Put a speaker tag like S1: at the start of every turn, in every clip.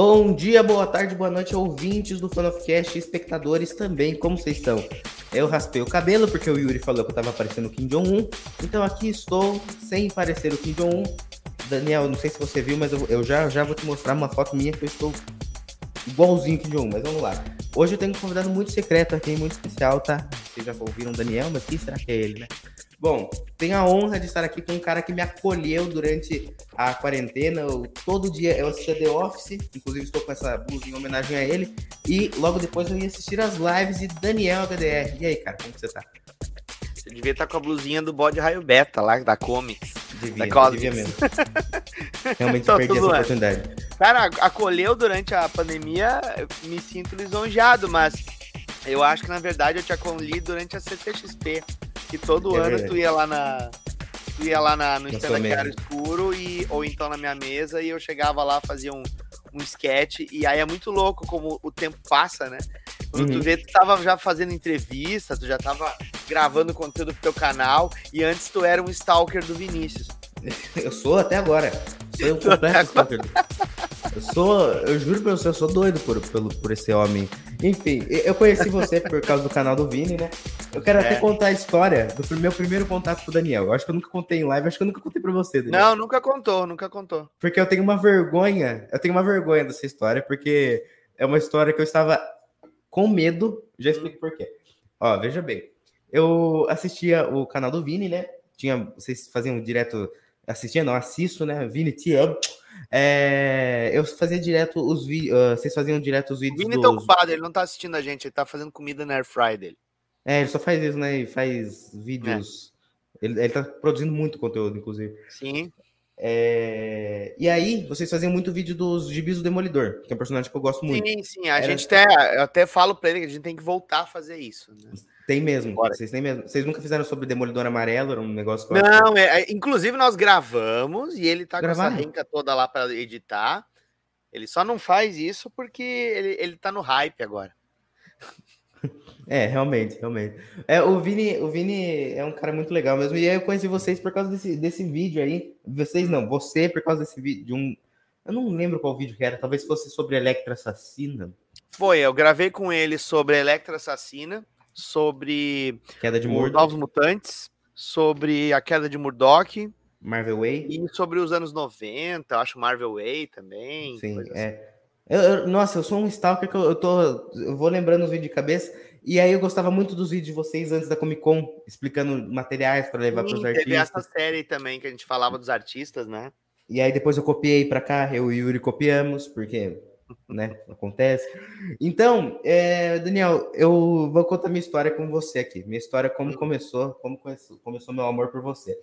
S1: Bom dia, boa tarde, boa noite, ouvintes do Fanofcast e espectadores também, como vocês estão? Eu raspei o cabelo porque o Yuri falou que eu tava parecendo o Kim Jong-un, então aqui estou sem parecer o Kim Jong-un. Daniel, não sei se você viu, mas eu, já, já vou te mostrar uma foto minha que eu estou igualzinho o Kim Jong-un, mas vamos lá. Hoje eu tenho um convidado muito secreto aqui, muito especial, tá? Vocês já ouviram o Daniel, mas quem será que é ele, né? Bom, tenho a honra de estar aqui com um cara que me acolheu durante a quarentena. Eu, todo dia eu assistia The Office, inclusive estou com essa blusa em homenagem a ele. E logo depois eu ia assistir as lives de Daniel HDR. E aí, cara, como você tá?
S2: Você devia estar com a blusinha do bode raio beta lá, da Comics.
S1: Devia, da devia mesmo. Realmente perdi essa oportunidade.
S2: Cara, acolheu durante a pandemia, me sinto lisonjeado, mas eu acho que na verdade eu te acolhi durante a CCXP que todo é ano verdade. tu ia lá na. Tu ia lá na, no stand escuro e, ou então na minha mesa e eu chegava lá, fazia um, um sketch, e aí é muito louco como o tempo passa, né? Quando uhum. tu vê, tu tava já fazendo entrevista, tu já tava gravando conteúdo pro teu canal, e antes tu era um stalker do Vinícius.
S1: Eu sou até agora. Sou um completo stalker. Eu sou, eu juro pra você, eu sou doido por, por, por esse homem. Enfim, eu conheci você por causa do canal do Vini, né? Eu quero é. até contar a história do meu primeiro contato com o Daniel. Eu acho que eu nunca contei em live, acho que eu nunca contei pra você,
S2: Daniel. Não, nunca contou, nunca contou.
S1: Porque eu tenho uma vergonha, eu tenho uma vergonha dessa história, porque é uma história que eu estava com medo. Já explico por quê. Ó, veja bem. Eu assistia o canal do Vini, né? Tinha, vocês faziam direto. Assistia, não, assisto, né? Vini, te amo. É, eu fazia direto os vídeos. Uh, vocês faziam direto os vídeos.
S2: O Vini tá dos... tá ocupado, ele não tá assistindo a gente, ele tá fazendo comida na Air Fry dele.
S1: É, ele só faz isso, né? Ele faz vídeos. É. Ele, ele tá produzindo muito conteúdo, inclusive.
S2: Sim.
S1: É... E aí, vocês faziam muito vídeo dos gibis do Demolidor, que é um personagem que eu gosto muito.
S2: Sim, sim. A Era... gente até, eu até falo pra ele que a gente tem que voltar a fazer isso. Né?
S1: Tem mesmo. Bora. Vocês têm mesmo. Vocês nunca fizeram sobre Demolidor Amarelo? Era um negócio
S2: Não, é, é, inclusive nós gravamos e ele tá Gravaram? com essa renca toda lá para editar. Ele só não faz isso porque ele, ele tá no hype agora.
S1: É, realmente, realmente. É, o Vini, o Vini é um cara muito legal mesmo. E aí eu conheci vocês por causa desse, desse vídeo aí. Vocês não, você por causa desse vídeo. De um, eu não lembro qual vídeo que era. Talvez fosse sobre Electra Assassina.
S2: Foi, eu gravei com ele sobre Electra Assassina sobre
S1: queda de Murdoch.
S2: Novos Mutantes, sobre a queda de Murdoch.
S1: Marvel Way.
S2: E sobre os anos 90, acho Marvel Way também.
S1: Sim, é. Assim. Eu, eu, nossa, eu sou um stalker que eu, eu, tô. Eu vou lembrando os vídeos de cabeça. E aí eu gostava muito dos vídeos de vocês antes da Comic Con, explicando materiais para levar para os artistas. Teve
S2: essa série também que a gente falava dos artistas, né?
S1: E aí depois eu copiei para cá, eu e o Yuri copiamos, porque né? Acontece. Então, é, Daniel, eu vou contar minha história com você aqui. Minha história, como começou, como começou, meu amor por você.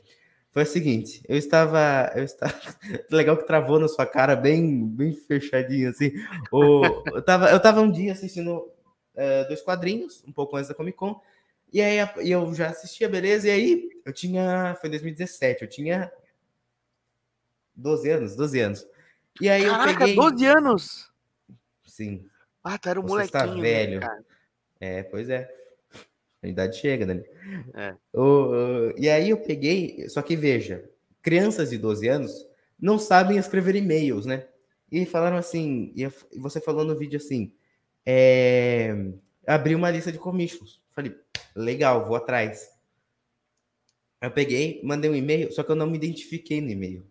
S1: Foi o seguinte, eu estava, eu estava, legal que travou na sua cara, bem, bem fechadinho assim. O, eu tava, eu tava um dia assistindo é, dois quadrinhos, um pouco antes da Comic Con, e aí eu já assistia, beleza? E aí eu tinha, foi 2017, eu tinha 12 anos, 12 anos. E aí
S2: Caraca,
S1: eu peguei
S2: 12 anos.
S1: Sim.
S2: Ah, tu era um Você molequinho. Está
S1: velho. Né, é, pois é. A idade chega, né?
S2: É.
S1: E aí eu peguei, só que veja, crianças de 12 anos não sabem escrever e-mails, né? E falaram assim, e você falou no vídeo assim, é, abri uma lista de commissions. Falei, legal, vou atrás. Eu peguei, mandei um e-mail, só que eu não me identifiquei no e-mail.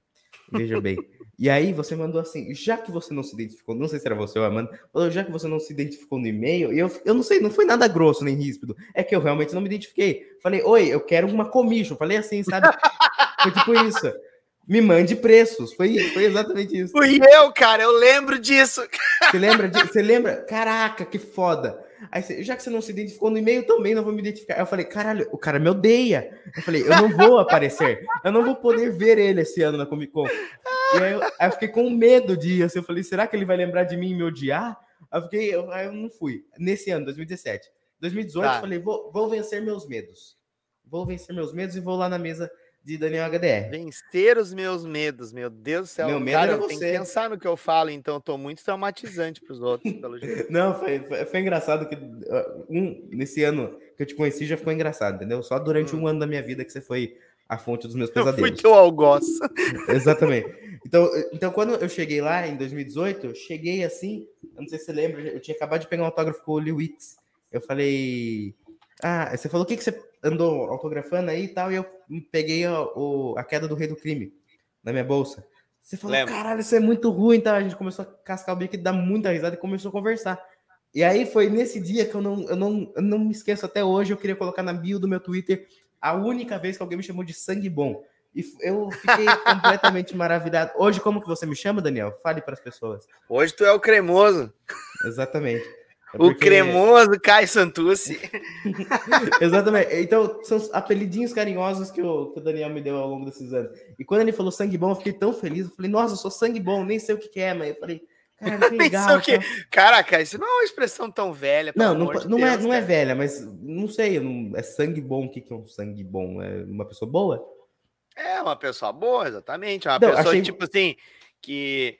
S1: Veja bem. E aí você mandou assim, já que você não se identificou, não sei se era você ou a Amanda, falou, já que você não se identificou no e-mail, eu, eu não sei, não foi nada grosso nem ríspido, é que eu realmente não me identifiquei. Falei, oi, eu quero uma commission. Falei assim, sabe? foi tipo isso. Me mande preços. Foi, foi exatamente isso.
S2: Fui eu, cara, eu lembro disso.
S1: Você lembra? Você lembra? Caraca, que foda. Aí, já que você não se identificou no e-mail, também não vou me identificar. Aí eu falei, caralho, o cara me odeia. Eu falei, eu não vou aparecer. Eu não vou poder ver ele esse ano na Comic Con. E aí eu, aí eu fiquei com medo de ir. Assim, eu falei, será que ele vai lembrar de mim e me odiar? Aí eu fiquei, eu, aí eu não fui. Nesse ano, 2017. 2018, tá. eu falei, vou, vou vencer meus medos. Vou vencer meus medos e vou lá na mesa de Daniel HDR.
S2: Vencer os meus medos, meu Deus do céu.
S1: Meu medo Cara, eu
S2: tenho que pensar no que eu falo, então eu tô muito traumatizante para os outros, pelo jeito.
S1: Não, foi, foi, foi, engraçado que um, nesse ano que eu te conheci já ficou engraçado, entendeu? Só durante hum. um ano da minha vida que você foi a fonte dos meus pesadelos.
S2: Eu fui teu algoz.
S1: Exatamente. Então, então, quando eu cheguei lá em 2018, eu cheguei assim, eu não sei se você lembra, eu tinha acabado de pegar um autógrafo com o Lee Wicks. Eu falei, ah, você falou o que, que você andou autografando aí e tal, e eu peguei a, o, a queda do rei do crime na minha bolsa. Você falou, Lembra. caralho, isso é muito ruim, tá? A gente começou a cascar o bico e dar muita risada e começou a conversar. E aí foi nesse dia que eu não, eu não, eu não me esqueço até hoje, eu queria colocar na bio do meu Twitter a única vez que alguém me chamou de sangue bom. E eu fiquei completamente maravilhado. Hoje, como que você me chama, Daniel? Fale para as pessoas.
S2: Hoje tu é o cremoso.
S1: Exatamente.
S2: É porque... O cremoso Caio Santucci.
S1: Exatamente. Então, são os apelidinhos carinhosos que o, que o, Daniel me deu ao longo desses anos. E quando ele falou sangue bom, eu fiquei tão feliz. Eu falei, nossa, eu sou sangue bom, nem sei o que, que é, mas eu falei, cara, que legal.
S2: que... Caraca, isso não é uma expressão tão velha.
S1: Não, não, de não, é, Deus, é, não é velha, mas não sei, não, é sangue bom. O que, que é um sangue bom? É uma pessoa boa?
S2: É, uma pessoa boa, exatamente. Uma não, pessoa, achei... tipo assim, que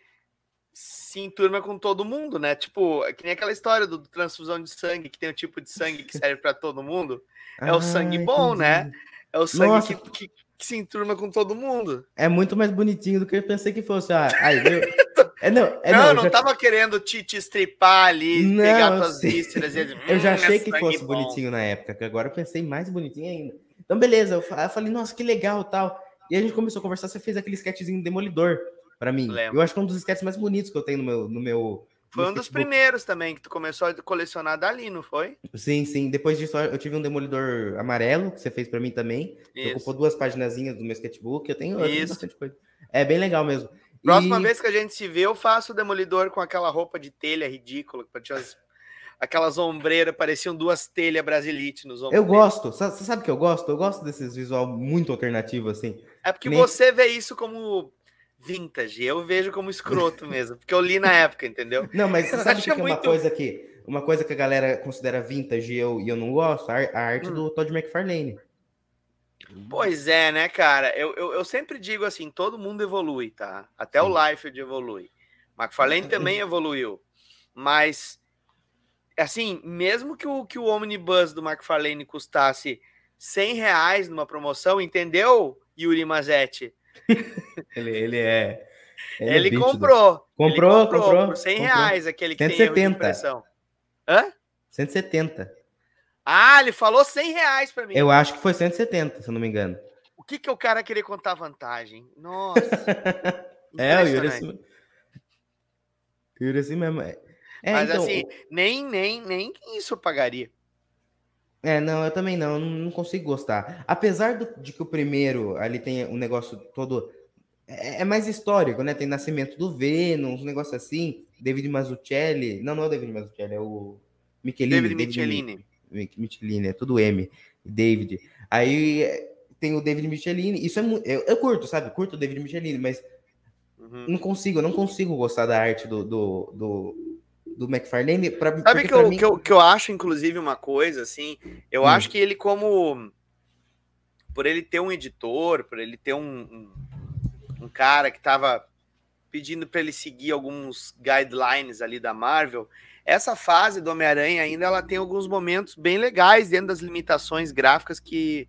S2: se enturma com todo mundo, né? Tipo, é que nem aquela história do, transfusão de sangue, que tem um tipo de sangue que serve para todo mundo. É ah, o sangue bom, né? É o sangue que, que, que, se enturma com todo mundo.
S1: É muito mais bonitinho do que eu pensei que fosse. Ah, aí, eu...
S2: é, não, é, não, não, não já... tava querendo te, te estripar ali, não, pegar tuas vísceras. E...
S1: eu já hum, achei que fosse bom. bonitinho na época, que agora eu pensei mais bonitinho ainda. Então, beleza, eu falei, nossa, que legal tal. E a gente começou a conversar, você fez aquele sketchzinho demolidor para mim. Lembro. Eu acho que é um dos sketches mais bonitos que eu tenho no meu. No meu
S2: foi um dos primeiros também que tu começou a colecionar dali, não foi?
S1: Sim, sim. Depois disso, eu tive um demolidor amarelo que você fez para mim também. Que ocupou duas páginas do meu sketchbook. Eu tenho, eu tenho bastante coisa. É bem legal mesmo.
S2: Próxima e... vez que a gente se vê, eu faço o demolidor com aquela roupa de telha ridícula, as... aquelas ombreiras, pareciam duas telhas brasilite nos ombros.
S1: Eu gosto. Você sabe que eu gosto? Eu gosto desses visual muito alternativo, assim.
S2: É porque Nem... você vê isso como vintage. Eu vejo como escroto mesmo, porque eu li na época, entendeu?
S1: Não, mas você sabe que é uma coisa que uma coisa que a galera considera vintage e eu, e eu não gosto? A, a arte hum. do Todd McFarlane.
S2: Pois é, né, cara? Eu, eu, eu, sempre digo assim: todo mundo evolui, tá? Até Sim. o Liefeld evolui. McFarlane também evoluiu. Mas, assim, mesmo que o, que o Omnibus do McFarlane custasse 100 reais numa promoção, entendeu, Yuri Mazetti?
S1: ele, ele é.
S2: Ele, ele é comprou.
S1: Comprou, ele comprou, comprou.
S2: Por 100
S1: comprou.
S2: reais aquele que
S1: 170. tem impressão.
S2: Hã?
S1: 170.
S2: Ah, ele falou 100 reais pra mim.
S1: Eu acho que foi 170, se eu não me engano.
S2: O que que o cara querer contar vantagem? Nossa.
S1: é, o Yuri assim. Yuri assim mesmo. É,
S2: Mas então, assim, nem, nem, nem isso eu pagaria.
S1: É, não, eu também não, não consigo gostar. Apesar do, de que o primeiro ali tem um negócio todo. É, é mais histórico, né? Tem Nascimento do Vênus, um negócio assim. David Mazzucchelli. Não, não é o David Mazzucchelli, é o Michelini.
S2: David, David Michelini.
S1: Michelini, é tudo M. David. Aí tem o David Michelini. Isso é eu, eu curto, sabe? Curto o David Michelini, mas uhum. não consigo, eu não consigo gostar da arte do, do, do do McFarlane. Pra,
S2: Sabe que eu, mim... que, eu, que eu acho, inclusive, uma coisa, assim, eu hum. acho que ele, como. Por ele ter um editor, por ele ter um, um, um cara que estava pedindo para ele seguir alguns guidelines ali da Marvel, essa fase do Homem-Aranha ainda ela tem alguns momentos bem legais dentro das limitações gráficas que,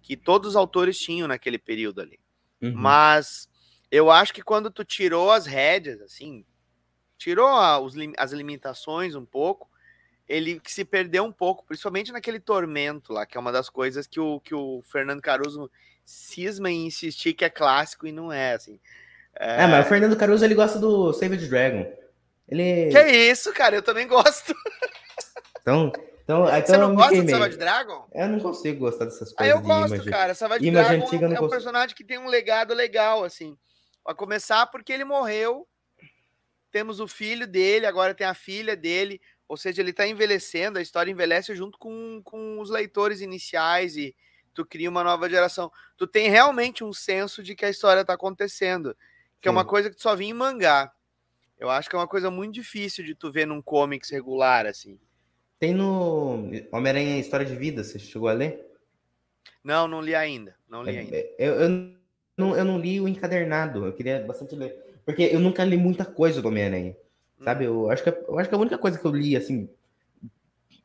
S2: que todos os autores tinham naquele período ali. Uhum. Mas eu acho que quando tu tirou as rédeas, assim, tirou a, os, as limitações um pouco, ele se perdeu um pouco, principalmente naquele tormento lá, que é uma das coisas que o, que o Fernando Caruso cisma em insistir que é clássico e não é, assim.
S1: É, é mas o Fernando Caruso, ele gosta do Savage Dragon. Ele...
S2: Que isso, cara, eu também gosto.
S1: Então, então, então
S2: Você não gosta do Savage Dragon?
S1: Eu não consigo gostar dessas coisas.
S2: Ah, eu gosto, image. cara. Savage Dragon é um consigo. personagem que tem um legado legal, assim. A começar porque ele morreu temos o filho dele, agora tem a filha dele, ou seja, ele está envelhecendo, a história envelhece junto com, com os leitores iniciais e tu cria uma nova geração. Tu tem realmente um senso de que a história está acontecendo, que Sim. é uma coisa que tu só vinha em mangá. Eu acho que é uma coisa muito difícil de tu ver num comics regular, assim.
S1: Tem no Homem-Aranha História de Vida, você chegou a ler?
S2: Não, não li ainda. Não li é, ainda.
S1: Eu, eu, não, eu não li o encadernado, eu queria bastante ler. Porque eu nunca li muita coisa do Homem-Aranha. Sabe? Eu acho, que, eu acho que a única coisa que eu li, assim,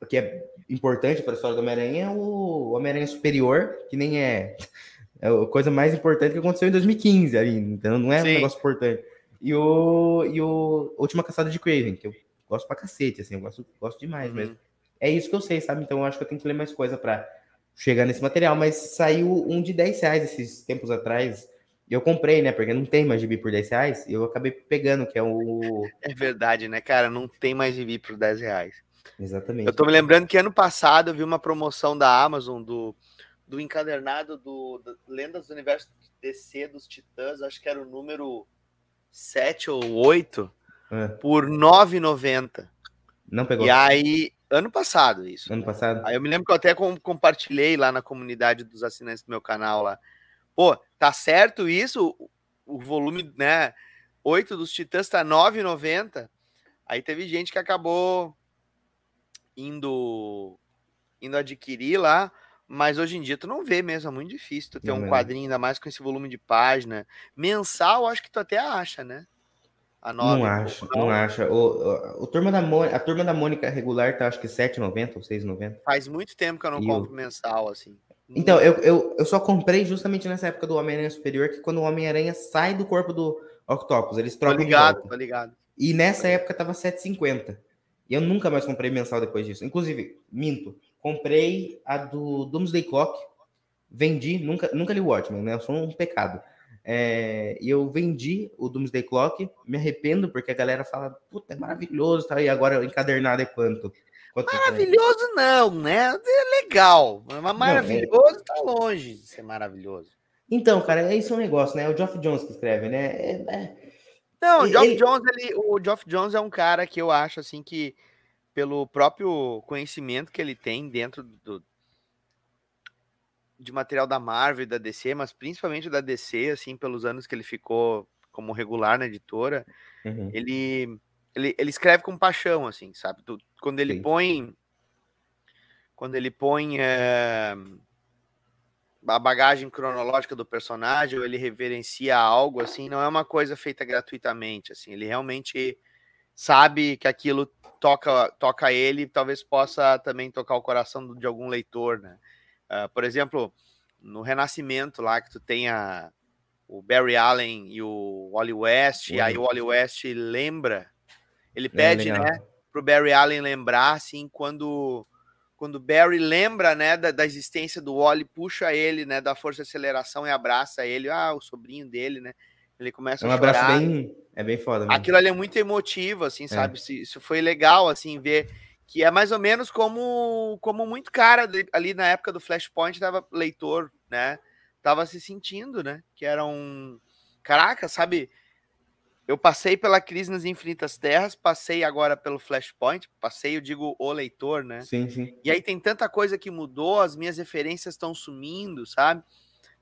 S1: que é importante para a história do Homem-Aranha é o Homem-Aranha Superior, que nem é É a coisa mais importante que aconteceu em 2015 ali, então não é Sim. um negócio importante. E o, e o Última Caçada de Craven, que eu gosto pra cacete, assim, eu gosto, gosto demais uhum. mesmo. É isso que eu sei, sabe? Então eu acho que eu tenho que ler mais coisa para chegar nesse material, mas saiu um de 10 reais esses tempos atrás. E eu comprei, né? Porque não tem mais gibi por 10 reais. E eu acabei pegando, que é o.
S2: É verdade, né, cara? Não tem mais gibi por 10 reais.
S1: Exatamente.
S2: Eu tô me lembrando que ano passado eu vi uma promoção da Amazon do, do encadernado do, do Lendas do Universo DC dos Titãs, acho que era o número 7 ou 8, é. por 9,90.
S1: Não pegou.
S2: E aí, ano passado isso.
S1: Ano passado.
S2: Aí eu me lembro que eu até compartilhei lá na comunidade dos assinantes do meu canal lá. Pô, tá certo isso? O volume, né, 8 dos Titãs tá 9,90. Aí teve gente que acabou indo indo adquirir lá, mas hoje em dia tu não vê mesmo, é muito difícil tu ter não um é. quadrinho, ainda mais com esse volume de página. Mensal, acho que tu até acha, né?
S1: A nova, não acho, não, acha. O, o, o, turma da Mônica, a turma da Mônica regular tá acho que 7,90 ou 6,90.
S2: Faz muito tempo que eu não e compro mensal, assim.
S1: Então, eu, eu, eu só comprei justamente nessa época do Homem-Aranha Superior, que quando o Homem-Aranha sai do corpo do Octopus, eles trocam
S2: tô ligado, Tô ligado.
S1: E nessa época tava 7,50. E eu nunca mais comprei mensal depois disso. Inclusive, minto, comprei a do Doomsday Clock, vendi, nunca, nunca li o Watchmen, né? Eu sou um pecado. É, e eu vendi o Doomsday Clock, me arrependo, porque a galera fala, puta, é maravilhoso, tá? E agora encadernado é quanto?
S2: Maravilhoso não, né? É legal, mas maravilhoso não, é... tá longe de ser maravilhoso.
S1: Então, cara, é isso é um negócio, né? É o Geoff Jones que escreve, né? É, é...
S2: Não, o Geoff ele... Jones, ele, o Geoff Jones é um cara que eu acho assim que pelo próprio conhecimento que ele tem dentro do, de material da Marvel e da DC, mas principalmente da DC, assim, pelos anos que ele ficou como regular na editora, uhum. ele, ele, ele escreve com paixão, assim, sabe? Quando ele Sim. põe quando ele põe é, a bagagem cronológica do personagem, ou ele reverencia algo, assim, não é uma coisa feita gratuitamente, assim, ele realmente sabe que aquilo toca toca ele, talvez possa também tocar o coração de algum leitor, né? Uh, por exemplo, no Renascimento lá, que tu tem a, o Barry Allen e o Wally West, e aí o Wally West lembra, ele pede, é, né, pro Barry Allen lembrar, assim, quando quando Barry lembra, né, da, da, existência do Wally, puxa ele, né, da força de aceleração e abraça ele, ah, o sobrinho dele, né, ele começa
S1: é um
S2: a chorar.
S1: abraço bem, é bem foda. Mesmo.
S2: Aquilo ali é muito emotivo, assim, é. sabe, isso foi legal, assim, ver que é mais ou menos como como muito cara ali na época do Flashpoint tava leitor, né? Tava se sentindo, né? Que era um caraca, sabe? Eu passei pela crise nas infinitas terras, passei agora pelo Flashpoint, passei, eu digo o leitor, né?
S1: Sim, sim.
S2: E aí tem tanta coisa que mudou, as minhas referências estão sumindo, sabe?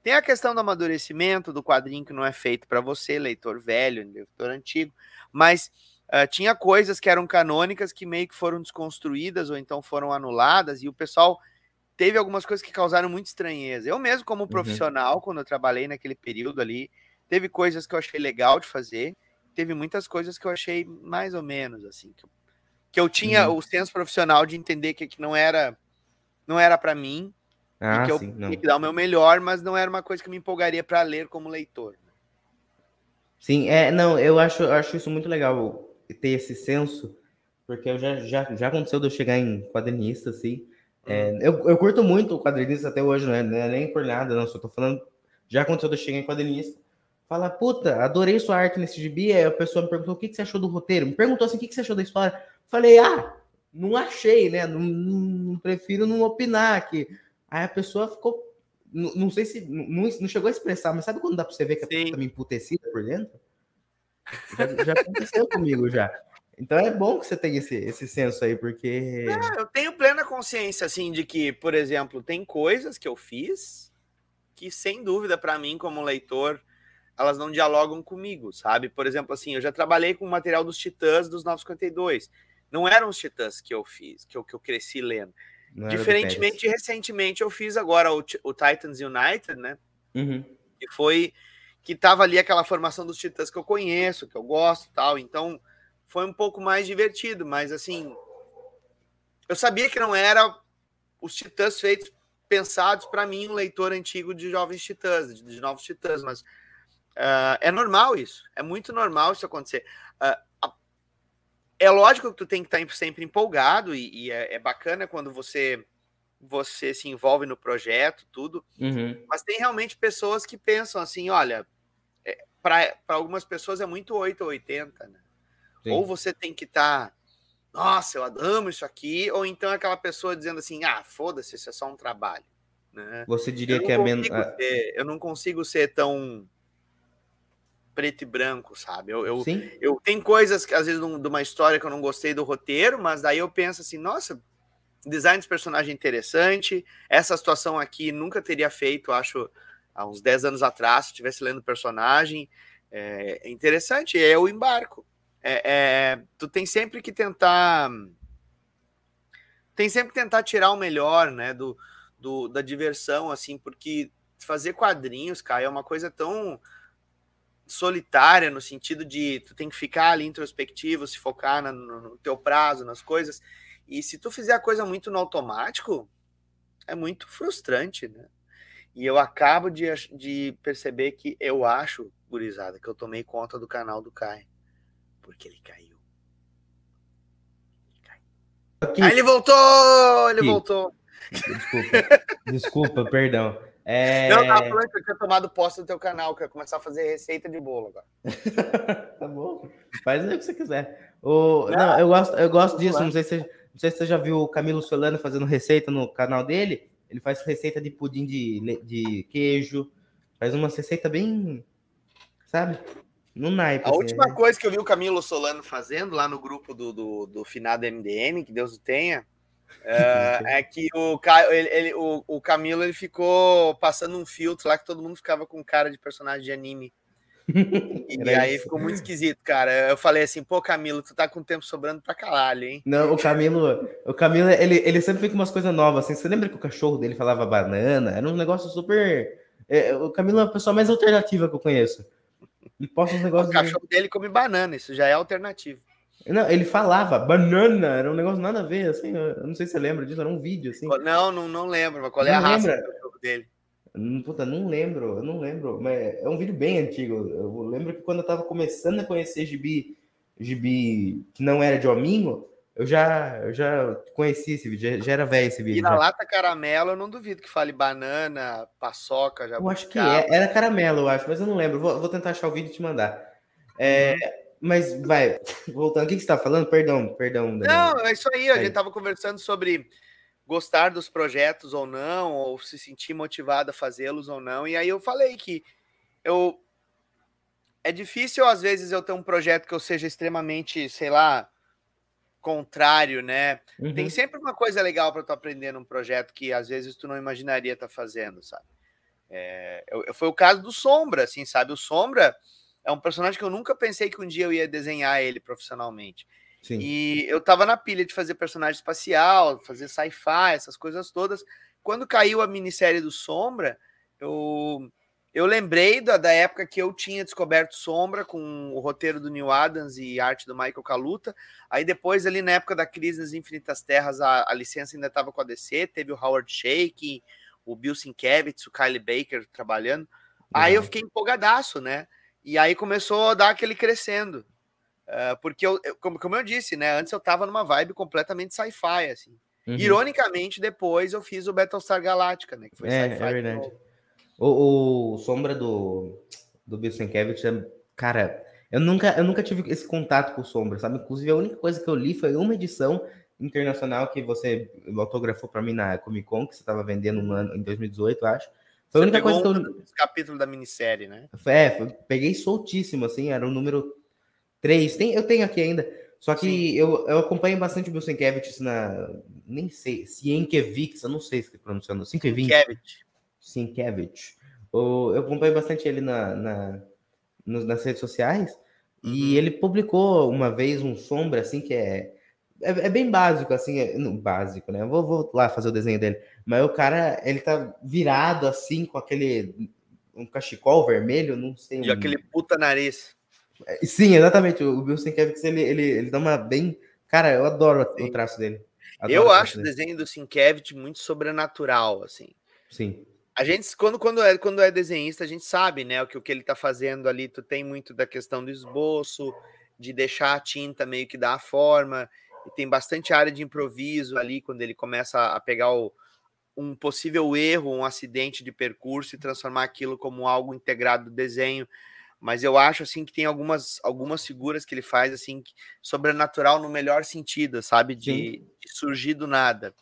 S2: Tem a questão do amadurecimento do quadrinho que não é feito para você, leitor velho, leitor antigo, mas Uh, tinha coisas que eram canônicas que meio que foram desconstruídas ou então foram anuladas, e o pessoal teve algumas coisas que causaram muita estranheza. Eu mesmo, como uhum. profissional, quando eu trabalhei naquele período ali, teve coisas que eu achei legal de fazer, teve muitas coisas que eu achei mais ou menos, assim, que eu, que eu tinha uhum. o senso profissional de entender que, que não era não era para mim, ah, que eu sim, tinha que dar o meu melhor, mas não era uma coisa que me empolgaria para ler como leitor.
S1: Sim, é, não, eu acho, acho isso muito legal ter esse senso, porque eu já, já, já aconteceu de eu chegar em quadrinista, assim. É, uhum. eu, eu curto muito o quadrinista até hoje, não é, não é, nem por nada, não, só tô falando. Já aconteceu de eu chegar em quadrinista. Fala, puta, adorei sua arte nesse gibi. Aí a pessoa me perguntou o que, que você achou do roteiro. Me perguntou assim, o que, que você achou da história. Falei, ah, não achei, né? Não, não, não prefiro não opinar aqui. Aí a pessoa ficou. Não, não sei se. Não, não chegou a expressar, mas sabe quando dá pra você ver que a pessoa tá meio emputecida por dentro? Já, já aconteceu comigo já. Então é bom que você tenha esse, esse senso aí, porque.
S2: É, eu tenho plena consciência, assim, de que, por exemplo, tem coisas que eu fiz que, sem dúvida, para mim, como leitor, elas não dialogam comigo, sabe? Por exemplo, assim, eu já trabalhei com o material dos Titãs dos 952. Não eram os Titãs que eu fiz, que eu, que eu cresci lendo. Não Diferentemente, recentemente eu fiz agora o, o Titans United, né?
S1: Uhum.
S2: Que foi que tava ali aquela formação dos Titãs que eu conheço, que eu gosto tal. Então foi um pouco mais divertido, mas assim, eu sabia que não era os Titãs feitos pensados para mim, um leitor antigo de Jovens Titãs, de, de Novos Titãs, mas uh, é normal isso, é muito normal isso acontecer. Uh, é lógico que tu tem que estar sempre empolgado e, e é, é, bacana quando você você se envolve no projeto, tudo, uhum. mas tem realmente pessoas que pensam assim, olha, é, para algumas pessoas é muito 8 ou 80, né? Ou você tem que estar tá nossa, eu amo isso aqui, ou então aquela pessoa dizendo assim, ah, foda-se, isso é só um trabalho. Né?
S1: Você diria que é menos.
S2: Eu não consigo ser tão preto e branco, sabe? Eu, eu, Sim? eu tenho coisas que às vezes de uma história que eu não gostei do roteiro, mas daí eu penso assim, nossa, design de personagem interessante, essa situação aqui nunca teria feito, acho, há uns 10 anos atrás, se estivesse lendo o personagem, é interessante, e aí eu embarco é, é, tu tem sempre que tentar tem sempre que tentar tirar o melhor, né, do, do, da diversão, assim, porque fazer quadrinhos, cara, é uma coisa tão solitária no sentido de tu tem que ficar ali introspectivo, se focar na, no, no, teu prazo, nas coisas. E se tu fizer a coisa muito no automático, é muito frustrante, né? E eu acabo de, de perceber que eu acho, gurizada, que eu tomei conta do canal do Kai porque ele caiu. Ele caiu. Aqui. Ele voltou! Ele Aqui. voltou.
S1: Desculpa, desculpa, perdão. É...
S2: Não, tava falando que eu tinha tomado posse do teu canal, que eu ia começar a fazer receita de bolo agora.
S1: tá bom. Faz o que você quiser. O... Não, não eu gosto, eu gosto disso. Não sei, se, não sei se você já viu o Camilo Solano fazendo receita no canal dele. Ele faz receita de pudim de, de queijo. Faz uma receita bem. Sabe? No naipe.
S2: A assim, última né? coisa que eu vi o Camilo Solano fazendo lá no grupo do, do, do finado MDM, que Deus o tenha, é, é que o, ele, ele, o, o Camilo ele ficou passando um filtro lá que todo mundo ficava com cara de personagem de anime. E aí ficou muito esquisito, cara. Eu falei assim, pô, Camilo, tu tá com tempo sobrando pra caralho, hein?
S1: Não, o Camilo, o Camilo, ele, ele sempre fica umas coisas novas, assim. Você lembra que o cachorro dele falava banana? Era um negócio super. É, o Camilo é a pessoa mais alternativa que eu conheço.
S2: E posta uns negócios. O cachorro dele come banana, isso já é alternativo.
S1: Não, ele falava banana, era um negócio nada a ver, assim. Eu não sei se você lembra disso, era um vídeo, assim.
S2: Não, não, não lembro, mas qual é não a raça lembra? do dele?
S1: Puta, não lembro, eu não lembro, mas é um vídeo bem antigo. Eu lembro que quando eu tava começando a conhecer gibi, gibi que não era de hominho, eu já, eu já conheci esse vídeo, já, já era velho esse vídeo. E
S2: na
S1: já.
S2: lata caramelo, eu não duvido que fale banana, paçoca, já.
S1: Eu acho que é, era caramelo, eu acho, mas eu não lembro. Vou, vou tentar achar o vídeo e te mandar. É, uhum. Mas vai, voltando, o que, que você tá falando? Perdão, perdão.
S2: Daniel. Não, é isso aí, a gente tava conversando sobre gostar dos projetos ou não, ou se sentir motivado a fazê-los ou não. E aí eu falei que eu. É difícil, às vezes, eu ter um projeto que eu seja extremamente, sei lá, contrário, né? Uhum. Tem sempre uma coisa legal para tu aprender num projeto que às vezes tu não imaginaria estar tá fazendo, sabe? É, eu, foi o caso do Sombra, assim, sabe? O Sombra é um personagem que eu nunca pensei que um dia eu ia desenhar ele profissionalmente. Sim. E eu tava na pilha de fazer personagem espacial, fazer sci-fi, essas coisas todas. Quando caiu a minissérie do Sombra, eu eu lembrei da, da época que eu tinha descoberto Sombra com o roteiro do Neil Adams e arte do Michael Kaluta. Aí depois, ali na época da crise nas Infinitas Terras, a, a licença ainda estava com a DC, teve o Howard Shake, o Bill Sienkiewicz, o Kylie Baker trabalhando. Uhum. Aí eu fiquei empolgadaço, né? E aí começou a dar aquele crescendo. Uh, porque, eu, eu, como, como eu disse, né? Antes eu tava numa vibe completamente sci-fi, assim. Uhum. Ironicamente, depois eu fiz o Battlestar Galactica, né? Que
S1: foi é, sci-fi. É verdade. O, o, Sombra do, do Bill Sienkiewicz é, cara, eu nunca, eu nunca tive esse contato com o Sombra, sabe? Inclusive, a única coisa que eu li foi uma edição internacional que você autografou para mim na Comic Con, que você estava vendendo um ano, em 2018, acho. Foi a única coisa que eu. Um
S2: capítulo da minissérie, né?
S1: É, peguei soltíssimo, assim, era o número 3. Tem, eu tenho aqui ainda. Só que eu, eu acompanho bastante o Bill Sienkiewicz na. Nem sei. Sienkiewicz, eu não sei se pronunciando. Sienkiewicz. Sienkiewicz. Eu acompanho bastante ele na, na, nas redes sociais uhum. e ele publicou uma vez um sombra assim que é, é, é bem básico, assim, é, não, básico, né? Eu vou, vou lá fazer o desenho dele. Mas o cara, ele tá virado assim com aquele um cachecol vermelho, não sei.
S2: E um... aquele puta nariz.
S1: É, sim, exatamente. O Bill Sienkiewicz, ele, ele, ele dá uma bem. Cara, eu adoro Sim. o traço dele.
S2: Adoro eu aço o desenho do Sienkiewicz muito sobrenatural, assim.
S1: Sim.
S2: A gente, quando, quando, é, quando é desenhista, a gente sabe, né, o que, o que ele tá fazendo ali. Tu tem muito da questão do esboço, de deixar a tinta meio que dar a forma, e tem bastante área de improviso ali, quando ele começa a pegar o, um possível erro, um acidente de percurso e transformar aquilo como algo integrado do desenho. Mas eu acho assim que tem algumas, algumas figuras que ele faz assim sobrenatural no melhor sentido, sabe? De, de surgir do nada.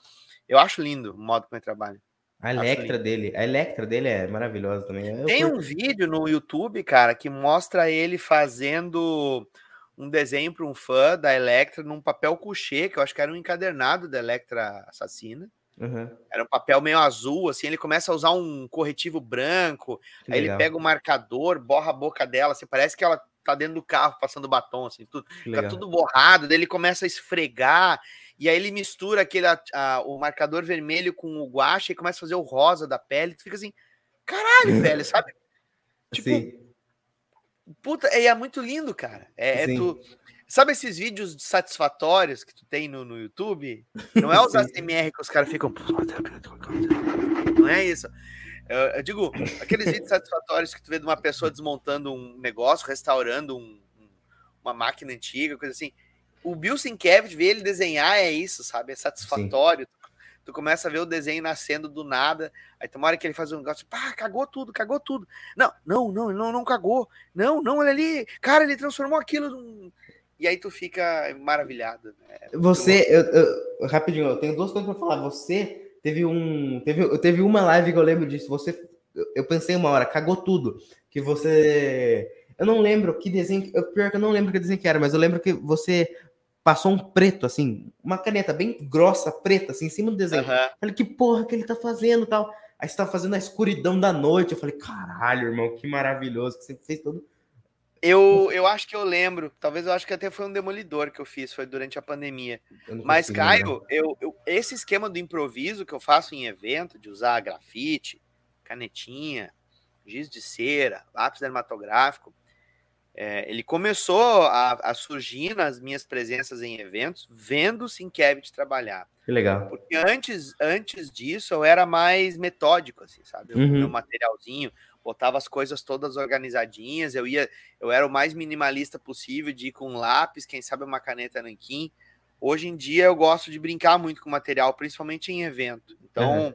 S2: Eu acho lindo o modo como ele trabalha.
S1: A Electra dele, a Electra dele é maravilhosa também. Eu
S2: tem curto. um vídeo no YouTube, cara, que mostra ele fazendo um desenho para um fã da Electra num papel couché, que eu acho que era um encadernado da Electra assassina. Uhum. Era um papel meio azul, assim. Ele começa a usar um corretivo branco. Que aí legal. ele pega o marcador, borra a boca dela, assim, parece que ela tá dentro do carro passando batom, assim, tudo. Fica tudo borrado. Daí ele começa a esfregar. E aí ele mistura aquele, a, a, o marcador vermelho com o guache e começa a fazer o rosa da pele. Tu fica assim, caralho, velho, sabe? Tipo, Sim. Puta, é, é muito lindo, cara. É, é tu, Sabe esses vídeos satisfatórios que tu tem no, no YouTube? Não é os ASMR que os caras ficam. Não é isso. Eu, eu, digo, aqueles vídeos satisfatórios que tu vê de uma pessoa desmontando um negócio, restaurando um, uma máquina antiga, coisa assim. O Bill Sienkiewicz, ver ele desenhar é isso, sabe? É satisfatório. Tu, tu começa a ver o desenho nascendo do nada. Aí tem uma hora que ele faz um negócio, pá, cagou tudo, cagou tudo. Não, não, não, não, não cagou. Não, não, ele ali, cara, ele transformou aquilo num e aí tu fica maravilhado. Né?
S1: Você, eu, eu, rapidinho, eu tenho duas coisas para falar. Você teve um, teve, teve uma live que eu lembro disso. Você, eu pensei uma hora, cagou tudo. Que você, eu não lembro que desenho, eu, pior que eu não lembro que desenho que era, mas eu lembro que você passou um preto, assim, uma caneta bem grossa, preta, assim, em cima do desenho. Uhum. Falei, que porra que ele tá fazendo tal. Aí você tá fazendo a escuridão da noite. Eu falei, caralho, irmão, que maravilhoso que você fez todo
S2: eu, eu acho que eu lembro, talvez eu acho que até foi um demolidor que eu fiz, foi durante a pandemia. Mas, Caio, eu, eu, esse esquema do improviso que eu faço em evento, de usar grafite, canetinha, giz de cera, lápis dermatográfico, é, ele começou a, a, surgir nas minhas presenças em eventos, vendo o Sinkevich trabalhar.
S1: Que legal.
S2: Porque antes, antes disso eu era mais metódico, assim, sabe? Uhum. O meu materialzinho, botava as coisas todas organizadinhas, eu ia, eu era o mais minimalista possível de ir com um lápis, quem sabe uma caneta nanquim. Hoje em dia eu gosto de brincar muito com material, principalmente em evento. Então, uhum.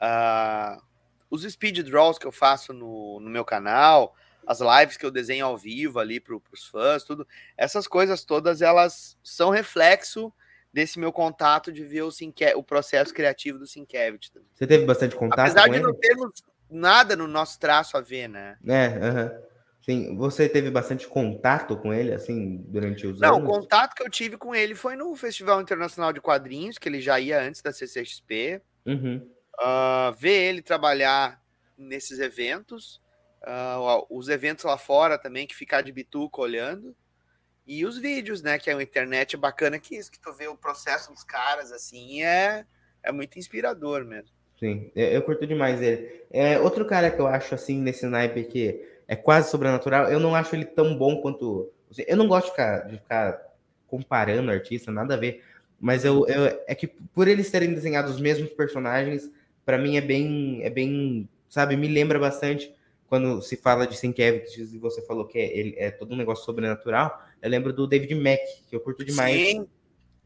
S2: uh, os speed draws que eu faço no, no meu canal, as lives que eu desenho ao vivo ali para os fãs, tudo, essas coisas todas elas são reflexo desse meu contato de ver o, Sinke, o processo criativo do Sinkevich.
S1: Você teve bastante contato
S2: Apesar de ele? não termos nada no nosso traço a ver, né?
S1: É, uhum. Sim, você teve bastante contato com ele, assim, durante os
S2: Não,
S1: anos?
S2: Não, o contato que eu tive com ele foi no Festival Internacional de Quadrinhos, que ele já ia antes da CCXP. Uhum. Uh, ver ele trabalhar nesses eventos, uh, os eventos lá fora também, que ficar de bituca olhando. E os vídeos, né? Que é uma internet bacana que isso, que tu vê o processo dos caras, assim, é, é muito inspirador mesmo.
S1: Sim, eu, eu curto demais ele. É, outro cara que eu acho assim nesse naipe que é quase sobrenatural, eu não acho ele tão bom quanto. Eu não gosto de ficar, de ficar comparando artista, nada a ver. Mas eu, eu, é que por eles terem desenhado os mesmos personagens, para mim é bem, é bem, sabe, me lembra bastante quando se fala de Sienkiewicz e você falou que é, ele, é todo um negócio sobrenatural. Eu lembro do David Mack, que eu curto demais. Sim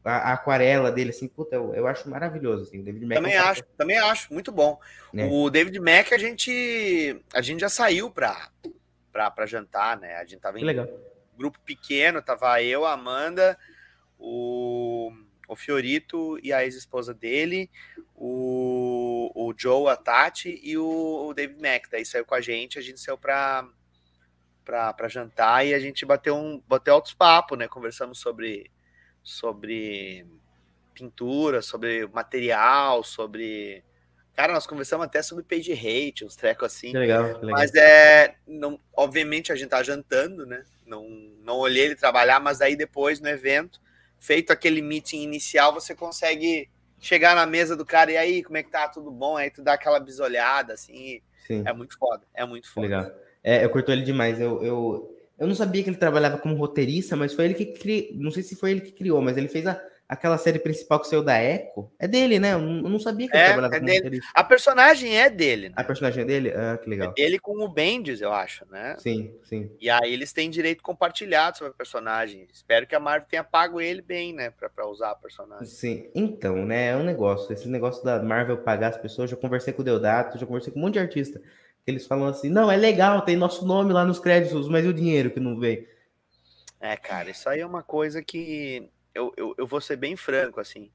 S1: a, a, aquarela dele, assim, puta, eu, eu acho maravilhoso, assim, David
S2: Mack. Também é acho, também acho, muito bom. É. O David Mack, a gente, a gente já saiu pra, pra, pra jantar, né? A gente tava em grupo pequeno, tava eu, a Amanda, o, o Fiorito e a ex-esposa dele, o, o Joe, a Tati e o, o David Mack. Daí saiu com a gente, a gente saiu pra, pra, jantar e a gente bateu, um, bateu altos papos, né? Conversamos sobre sobre pintura, sobre material, sobre. Cara, nós conversamos até sobre page hate, uns trecos assim.
S1: Que legal, que legal.
S2: Mas é. Não, obviamente a gente tá jantando, né? Não, não olhei ele trabalhar, mas aí depois no evento, feito aquele meeting inicial, você consegue chegar na mesa do cara e aí, como é que tá? Tudo bom? Aí tu dá aquela bisolhada, assim. Sim. É muito foda, é muito foda.
S1: Legal. É, eu curto ele demais. Eu, eu, eu não sabia que ele trabalhava como roteirista, mas foi ele que criou. Não sei se foi ele que criou, mas ele fez a, aquela série principal que saiu da Echo é dele, né? Eu não sabia que
S2: ele é, trabalhava é com dele. A personagem é dele. Né?
S1: A personagem é dele? Ah, que legal.
S2: É dele com o Bendis, eu acho, né?
S1: Sim, sim.
S2: E aí eles têm direito compartilhado sobre a personagem. Espero que a Marvel tenha pago ele bem, né? Pra, pra usar a personagem.
S1: Sim, então, né? É um negócio. Esse negócio da Marvel pagar as pessoas, já conversei com o Deodato, já conversei com um monte de artista. Eles falam assim: não, é legal, tem nosso nome lá nos créditos, mas e o dinheiro que não vem?
S2: É, cara, isso aí é uma coisa que eu, eu, eu vou ser bem franco, assim.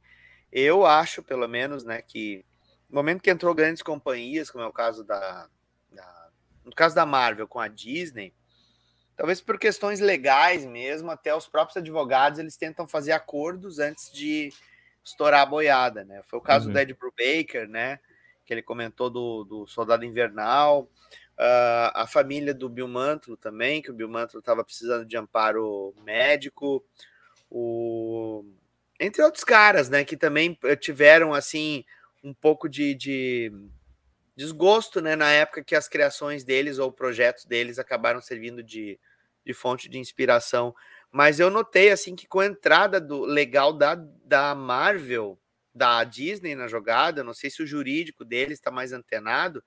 S2: Eu acho, pelo menos, né, que no momento que entrou grandes companhias, como é o caso da, da, no caso da Marvel com a Disney, talvez por questões legais mesmo, até os próprios advogados eles tentam fazer acordos antes de estourar a boiada, né? Foi o caso uhum. do Ed Brubaker, né? Que ele comentou do, do Soldado Invernal, uh, a família do Bill Mantlo também, que o Bill Mantlo estava precisando de amparo médico o entre outros caras, né, que também eh, tiveram assim um pouco de, de desgosto, né, na época que as criações deles ou projetos deles acabaram servindo de, de fonte de inspiração. Mas eu notei assim que com a entrada do legal da, da Marvel, da Disney na jogada, não sei se o jurídico deles está mais antenado,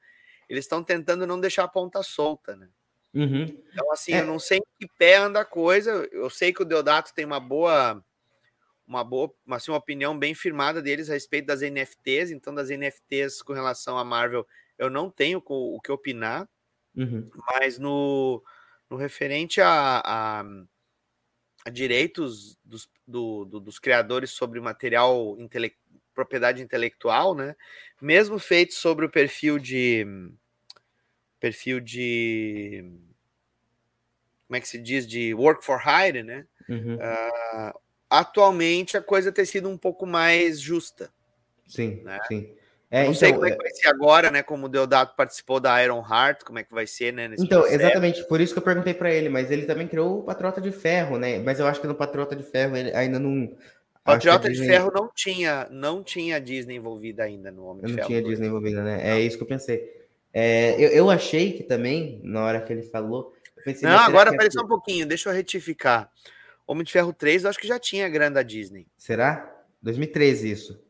S2: eles estão tentando não deixar a ponta solta, né?
S1: Uhum.
S2: Então, assim, é. eu não sei em que pé anda a coisa. Eu sei que o Deodato tem uma boa, uma boa, assim, uma opinião bem firmada deles a respeito das NFTs. Então, das NFTs com relação à Marvel, eu não tenho o que opinar.
S1: Uhum.
S2: Mas no, no referente a, a, a direitos dos, do, do, dos criadores sobre material intele propriedade intelectual, né? Mesmo feito sobre o perfil de perfil de como é que se diz de work for hire, né?
S1: Uhum.
S2: Uh, atualmente a coisa tem sido um pouco mais justa.
S1: Sim,
S2: né?
S1: sim.
S2: É, não então, sei como é que vai ser agora, né? Como o Deodato participou da Iron Heart, como é que vai ser, né?
S1: então, processo. exatamente, por isso que eu perguntei para ele, mas ele também criou o Patriota de Ferro, né? Mas eu acho que no Patriota de Ferro ele ainda não.
S2: Patriota Disney... de Ferro não tinha, não tinha Disney envolvida ainda no Homem de
S1: não
S2: Ferro.
S1: Não tinha Disney envolvida, né? É isso que eu pensei. É, eu, eu, achei que também, na hora que ele falou.
S2: Pensei, não, agora peraí só um pouquinho, deixa eu retificar. Homem de Ferro 3, eu acho que já tinha grana da Disney.
S1: Será? 2013, isso.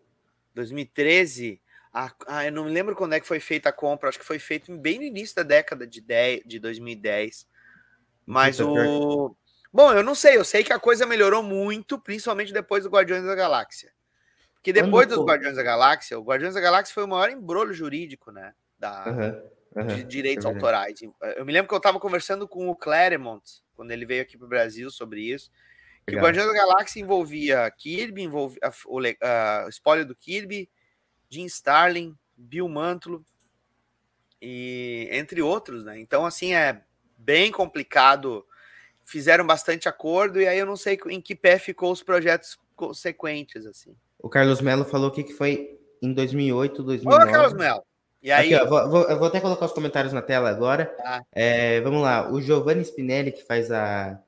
S2: 2013? Ah, ah, eu não me lembro quando é que foi feita a compra, acho que foi feito bem no início da década de, 10, de 2010. Mas o. Bom, eu não sei, eu sei que a coisa melhorou muito, principalmente depois do Guardiões da Galáxia. Porque depois dos Guardiões da Galáxia, o Guardiões da Galáxia foi o maior embrolho jurídico, né? Da,
S1: uhum, uhum,
S2: de direitos é autorais. Eu me lembro que eu estava conversando com o Claremont, quando ele veio aqui para o Brasil, sobre isso. Que o Guardiões da Galáxia envolvia Kirby, envolvia o, uh, spoiler do Kirby, Jim Starlin, Bill Mantlo, e entre outros, né? Então, assim, é bem complicado. Fizeram bastante acordo, e aí eu não sei em que pé ficou os projetos consequentes, assim.
S1: O Carlos Melo falou que foi em 2008, 2009. Ô,
S2: Carlos Melo!
S1: E aí... Aqui, ó, vou, vou, eu vou até colocar os comentários na tela agora. Ah. É, vamos lá, o Giovanni Spinelli, que faz a,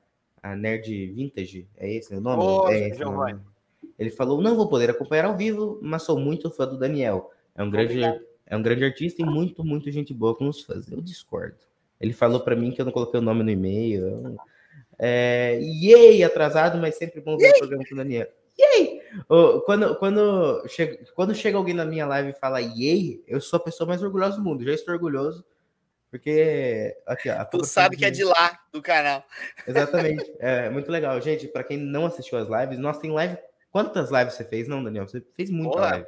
S1: a Nerd Vintage, é esse o nome? Oh, é esse Giovanni. Nome. Ele falou: não vou poder acompanhar ao vivo, mas sou muito fã do Daniel. É um grande, é um grande artista e muito, muito gente boa com os fãs. Eu discordo. Ele falou para mim que eu não coloquei o nome no e-mail. É, yay, atrasado, mas sempre bom ver o programa com o Daniel. Yay! Quando, quando, chega, quando chega alguém na minha live e fala yay, eu sou a pessoa mais orgulhosa do mundo. Já estou orgulhoso, porque. Aqui, ó,
S2: tu sabe que é de lá do canal.
S1: Exatamente. É muito legal. Gente, para quem não assistiu as lives, nós tem live. Quantas lives você fez? Não, Daniel? Você fez muita Porra. live.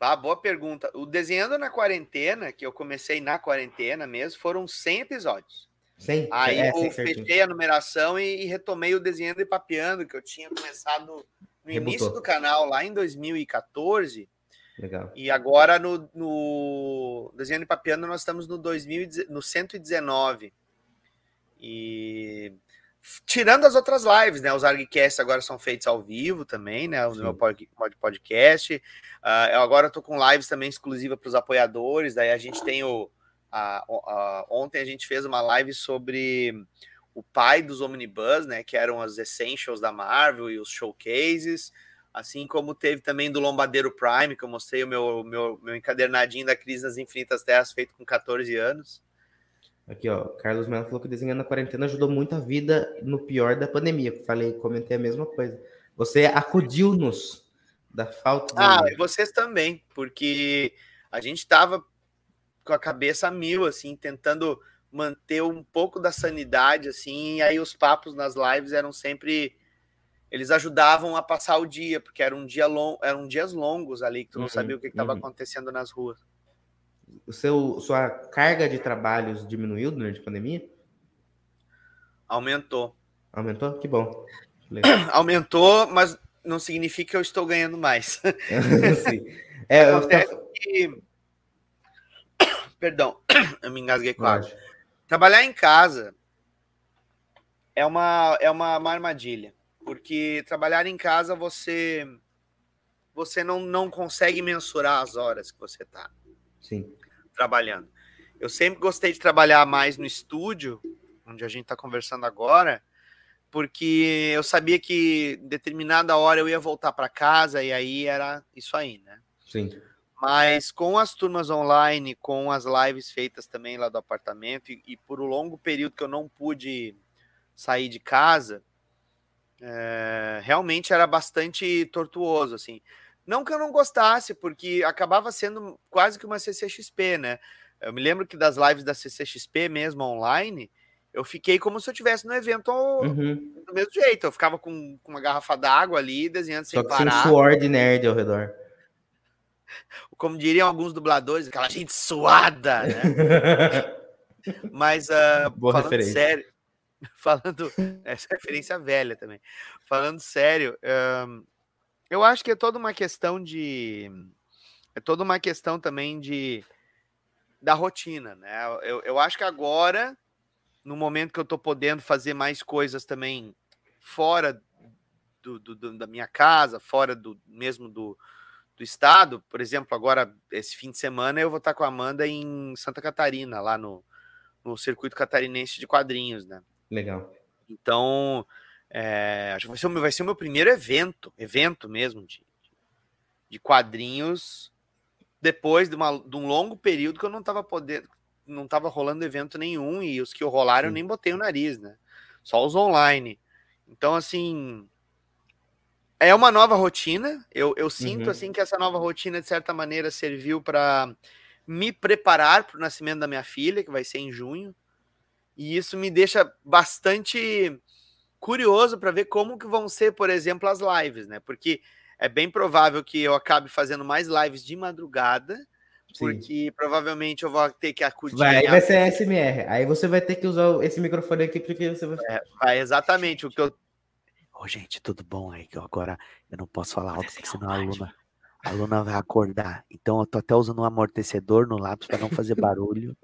S2: Ah, boa pergunta. O Desenhando na Quarentena, que eu comecei na quarentena mesmo, foram 100 episódios.
S1: 100?
S2: Aí é, eu fechei a numeração e, e retomei o Desenhando e Papeando, que eu tinha começado no Rebutou. início do canal, lá em 2014.
S1: Legal.
S2: E agora no, no Desenhando e Papiano nós estamos no, 2000, no 119. E tirando as outras lives, né? Os ArgCasts agora são feitos ao vivo também, né? O meu podcast. Uh, eu agora estou com lives também exclusiva para os apoiadores. Daí a gente tem o. A, a, ontem a gente fez uma live sobre o pai dos Omnibus, né, que eram as Essentials da Marvel e os showcases, assim como teve também do Lombadeiro Prime, que eu mostrei o meu, meu, meu encadernadinho da Crise das Infinitas Terras, feito com 14 anos.
S1: Aqui, ó, Carlos Melo falou que desenhando na quarentena ajudou muito a vida no pior da pandemia. Falei, comentei a mesma coisa. Você acudiu-nos da falta de...
S2: Ah, e vocês também, porque a gente tava com a cabeça a mil, assim, tentando manter um pouco da sanidade, assim, e aí os papos nas lives eram sempre eles ajudavam a passar o dia, porque era um dia long, eram dias longos ali que tu não uhum, sabia o que estava uhum. acontecendo nas ruas.
S1: O seu sua carga de trabalhos diminuiu durante a pandemia?
S2: Aumentou.
S1: Aumentou? Que bom.
S2: Aumentou, mas não significa que eu estou ganhando mais.
S1: É,
S2: Acontece eu... que... Perdão, eu me engasguei quase. Trabalhar em casa é uma, é uma, uma armadilha porque trabalhar em casa você você não, não consegue mensurar as horas que você está trabalhando. Eu sempre gostei de trabalhar mais no estúdio, onde a gente está conversando agora, porque eu sabia que determinada hora eu ia voltar para casa e aí era isso aí, né?
S1: Sim.
S2: Mas com as turmas online, com as lives feitas também lá do apartamento e, e por um longo período que eu não pude sair de casa, é, realmente era bastante tortuoso, assim. Não que eu não gostasse, porque acabava sendo quase que uma CCXP, né? Eu me lembro que das lives da CCXP mesmo online, eu fiquei como se eu estivesse no evento uhum. do mesmo jeito. Eu ficava com, com uma garrafa d'água ali, desenhando Só sem
S1: que
S2: parar.
S1: Sem suor de nerd ao redor.
S2: Como diriam alguns dubladores, aquela gente suada, né? Mas, uh,
S1: Boa falando referência. sério,
S2: falando. Essa referência velha também. Falando sério, um, eu acho que é toda uma questão de. É toda uma questão também de. Da rotina, né? Eu, eu acho que agora, no momento que eu tô podendo fazer mais coisas também fora do, do, da minha casa, fora do mesmo do, do estado, por exemplo, agora, esse fim de semana, eu vou estar com a Amanda em Santa Catarina, lá no, no circuito catarinense de quadrinhos, né?
S1: Legal.
S2: Então, é, acho que vai ser, vai ser o meu primeiro evento, evento mesmo de, de quadrinhos, depois de, uma, de um longo período que eu não estava podendo, não estava rolando evento nenhum, e os que rolaram Sim. eu nem botei o nariz, né? Só os online. Então, assim, é uma nova rotina. Eu, eu sinto uhum. assim que essa nova rotina, de certa maneira, serviu para me preparar para o nascimento da minha filha, que vai ser em junho. E isso me deixa bastante curioso para ver como que vão ser, por exemplo, as lives, né? Porque é bem provável que eu acabe fazendo mais lives de madrugada, Sim. porque provavelmente eu vou ter que acudir.
S1: Vai, vai ser SMR. Aí você vai ter que usar esse microfone aqui porque você vai.
S2: É, vai exatamente o que eu. Ô, oh, gente, tudo bom aí? Que agora eu não posso falar alto, porque senão a aluna, a aluna vai acordar. Então eu tô até usando um amortecedor no lápis para não fazer barulho.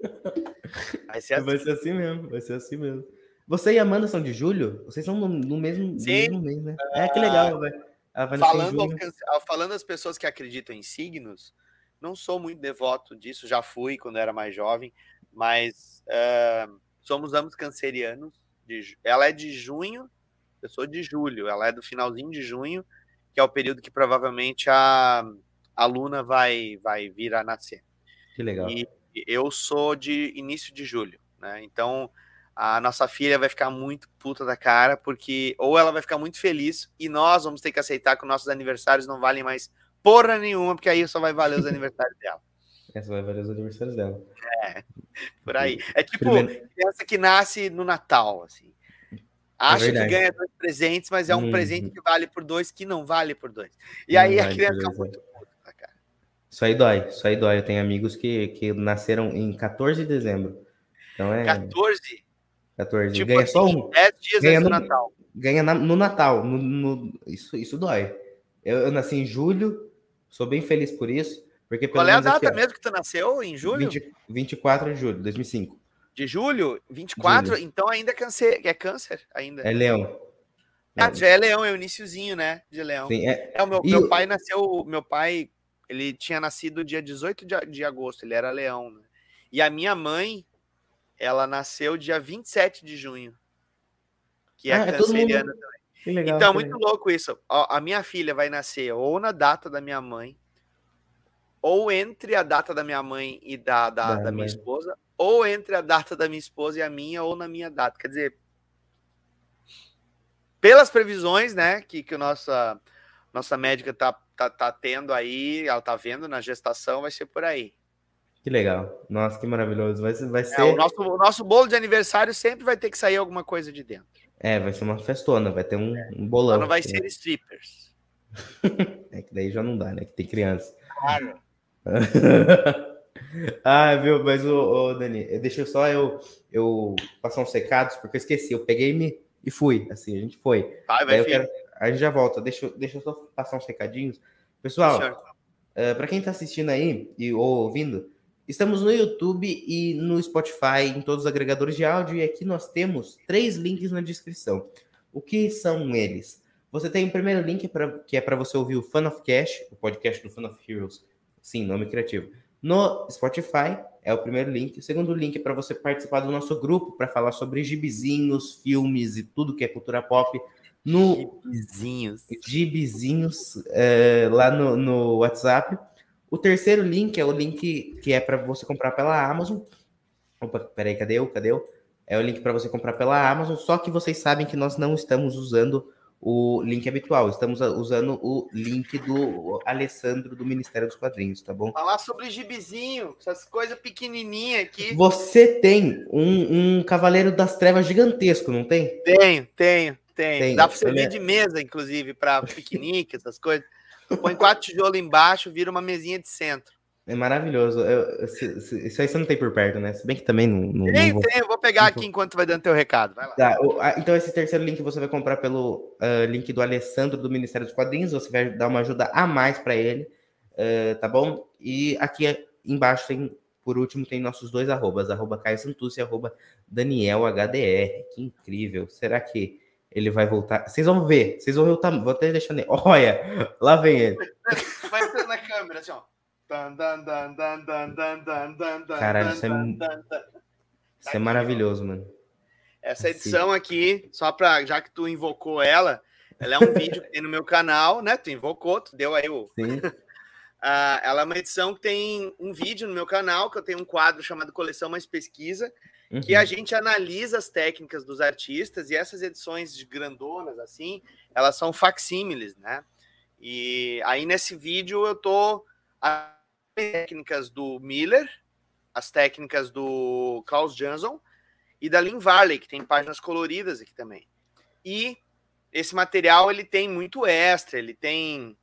S1: Vai ser, assim. vai ser assim mesmo, vai ser assim mesmo. Você e a Amanda são de julho? Vocês são no, no mesmo, no mesmo mês, né? É, que legal, velho.
S2: Falando, falando as pessoas que acreditam em signos, não sou muito devoto disso, já fui quando era mais jovem, mas uh, somos ambos cancerianos. De, ela é de junho, eu sou de julho, ela é do finalzinho de junho, que é o período que provavelmente a, a Luna vai, vai vir a nascer.
S1: Que legal.
S2: E eu sou de início de julho, né? Então a nossa filha vai ficar muito puta da cara, porque ou ela vai ficar muito feliz e nós vamos ter que aceitar que os nossos aniversários não valem mais porra nenhuma, porque aí só vai valer os aniversários dela.
S1: Essa vai valer os aniversários dela.
S2: É, por aí. É tipo Primeiro... criança que nasce no Natal, assim. É Acha é que ganha dois presentes, mas é um uhum. presente que vale por dois que não vale por dois. E não aí a criança fica muito
S1: isso aí dói, isso aí dói. Eu tenho amigos que, que nasceram em 14 de dezembro. Então é.
S2: 14?
S1: 14. Tipo ganha assim, só um.
S2: 10 dias ganha no, Natal.
S1: Ganha na, no Natal. No, no, isso, isso dói. Eu, eu, nasci em julho, sou bem feliz por isso. Porque
S2: Qual é a data aqui, mesmo que tu nasceu? Em julho?
S1: 20, 24 de julho, 2005.
S2: De julho? 24? Julho. Então ainda é câncer, é câncer ainda.
S1: É leão.
S2: Ah, já é leão, é o iníciozinho, né? De leão.
S1: Sim, é...
S2: é o meu, meu pai nasceu, meu pai ele tinha nascido dia 18 de, de agosto, ele era leão. Né? E a minha mãe, ela nasceu dia 27 de junho, que é ah, canceriana é mundo... também. Legal, então, é muito louco isso. A minha filha vai nascer ou na data da minha mãe, ou entre a data da minha mãe e da, da, da minha esposa, ou entre a data da minha esposa e a minha, ou na minha data. Quer dizer, pelas previsões, né, que, que a nossa, nossa médica tá, tá, tá tendo aí, ela tá vendo na gestação, vai ser por aí.
S1: Que legal. Nossa, que maravilhoso. Vai, vai ser. É,
S2: o, nosso, o nosso bolo de aniversário sempre vai ter que sair alguma coisa de dentro.
S1: É, vai ser uma festona, vai ter um, um bolão.
S2: não vai ser strippers.
S1: é que daí já não dá, né? Que tem criança. Claro. ah, viu, mas o, Dani, deixa só eu, eu passar uns recados, porque eu esqueci. Eu peguei me e fui. Assim, a gente foi. Vai, vai, quero, a gente já volta. Deixa, deixa eu só passar uns recadinhos. Pessoal, uh, eh, para quem tá assistindo aí e ou ouvindo, Estamos no YouTube e no Spotify, em todos os agregadores de áudio, e aqui nós temos três links na descrição. O que são eles? Você tem o primeiro link pra, que é para você ouvir o Fun of Cash, o podcast do Fun of Heroes, sim, nome criativo. No Spotify é o primeiro link. O segundo link é para você participar do nosso grupo para falar sobre gibizinhos, filmes e tudo que é cultura pop. No
S2: gibizinhos,
S1: gibizinhos é, lá no, no WhatsApp. O terceiro link é o link que é para você comprar pela Amazon. Opa, peraí, cadê eu? Cadê eu? É o link para você comprar pela Amazon, só que vocês sabem que nós não estamos usando o link habitual, estamos usando o link do Alessandro do Ministério dos Quadrinhos, tá bom?
S2: Falar sobre gibizinho, essas coisas pequenininhas aqui.
S1: Você tem um, um Cavaleiro das Trevas gigantesco, não tem?
S2: Tenho, tenho, tenho. tem. Dá para servir de mesa, inclusive, para piquenique, essas coisas. Põe quatro tijolos embaixo, vira uma mesinha de centro.
S1: É maravilhoso. Eu, isso aí você não tem por perto, né? Se bem que também não. não
S2: tem, não vou... tem. Eu vou pegar aqui enquanto vai dando teu recado. Vai lá.
S1: Tá, então, esse terceiro link você vai comprar pelo uh, link do Alessandro do Ministério dos Quadrinhos. Você vai dar uma ajuda a mais para ele, uh, tá bom? E aqui embaixo tem, por último, tem nossos dois arrobas: arroba Caio Santus e arroba Daniel HDR. Que incrível. Será que ele vai voltar. Vocês vão ver, vocês vão ver o tamanho. Vou até deixar nele. Olha, lá vem ele.
S2: Vai na câmera, assim, ó.
S1: Caralho, isso é, isso é maravilhoso, mano.
S2: Essa edição aqui, só para já que tu invocou ela, ela é um vídeo que tem no meu canal, né? Tu invocou, tu deu aí o. Sim. uh, ela é uma edição que tem um vídeo no meu canal, que eu tenho um quadro chamado Coleção Mais Pesquisa, uhum. que a gente analisa as técnicas dos artistas e essas edições de grandonas, assim, elas são facsímiles, né? E aí nesse vídeo eu tô técnicas do Miller, as técnicas do Klaus Jansson e da Lynn Varley, que tem páginas coloridas aqui também. E esse material ele tem muito extra, ele tem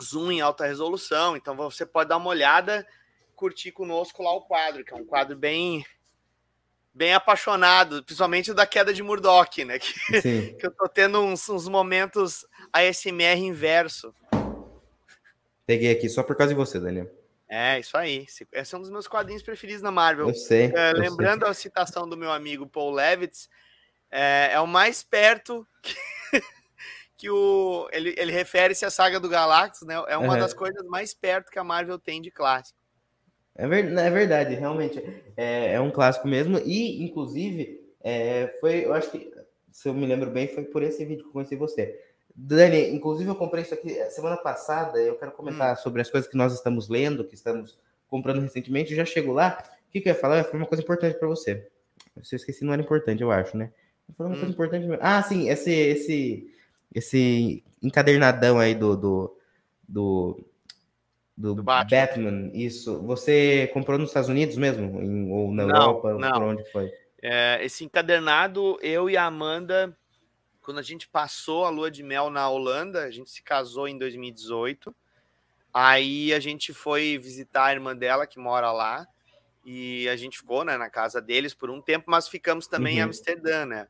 S2: zoom em alta resolução, então você pode dar uma olhada, curtir conosco lá o quadro, que é um quadro bem bem apaixonado, principalmente da queda de Murdoch, né? Que, que eu tô tendo uns, uns momentos ASMR inverso.
S1: Peguei aqui só por causa de você, Daniel.
S2: É, isso aí. Esse é um dos meus quadrinhos preferidos na Marvel.
S1: Eu sei.
S2: É,
S1: eu
S2: lembrando
S1: sei.
S2: a citação do meu amigo Paul Levitz, é, é o mais perto que, que o. Ele, ele refere-se à saga do Galactus, né? É uma uhum. das coisas mais perto que a Marvel tem de clássico.
S1: É, ver, é verdade, realmente. É, é, um clássico mesmo. E, inclusive, é, foi, eu acho que, se eu me lembro bem, foi por esse vídeo que eu conheci você. Dani, inclusive eu comprei isso aqui semana passada. Eu quero comentar hum. sobre as coisas que nós estamos lendo, que estamos comprando recentemente. Já chego lá. O que, que eu ia falar? Eu ia falar uma coisa importante para você. Se eu esqueci, não era importante, eu acho, né? Eu falei uma hum. coisa importante. Ah, sim, esse, esse, esse encadernadão aí do, do, do do, do Batman. Batman. isso. Você comprou nos Estados Unidos mesmo? Em, ou na não, Europa? Não. Por onde foi?
S2: É, esse encadernado, eu e a Amanda, quando a gente passou a lua de mel na Holanda, a gente se casou em 2018. Aí a gente foi visitar a irmã dela, que mora lá, e a gente ficou né, na casa deles por um tempo, mas ficamos também uhum. em Amsterdã, né?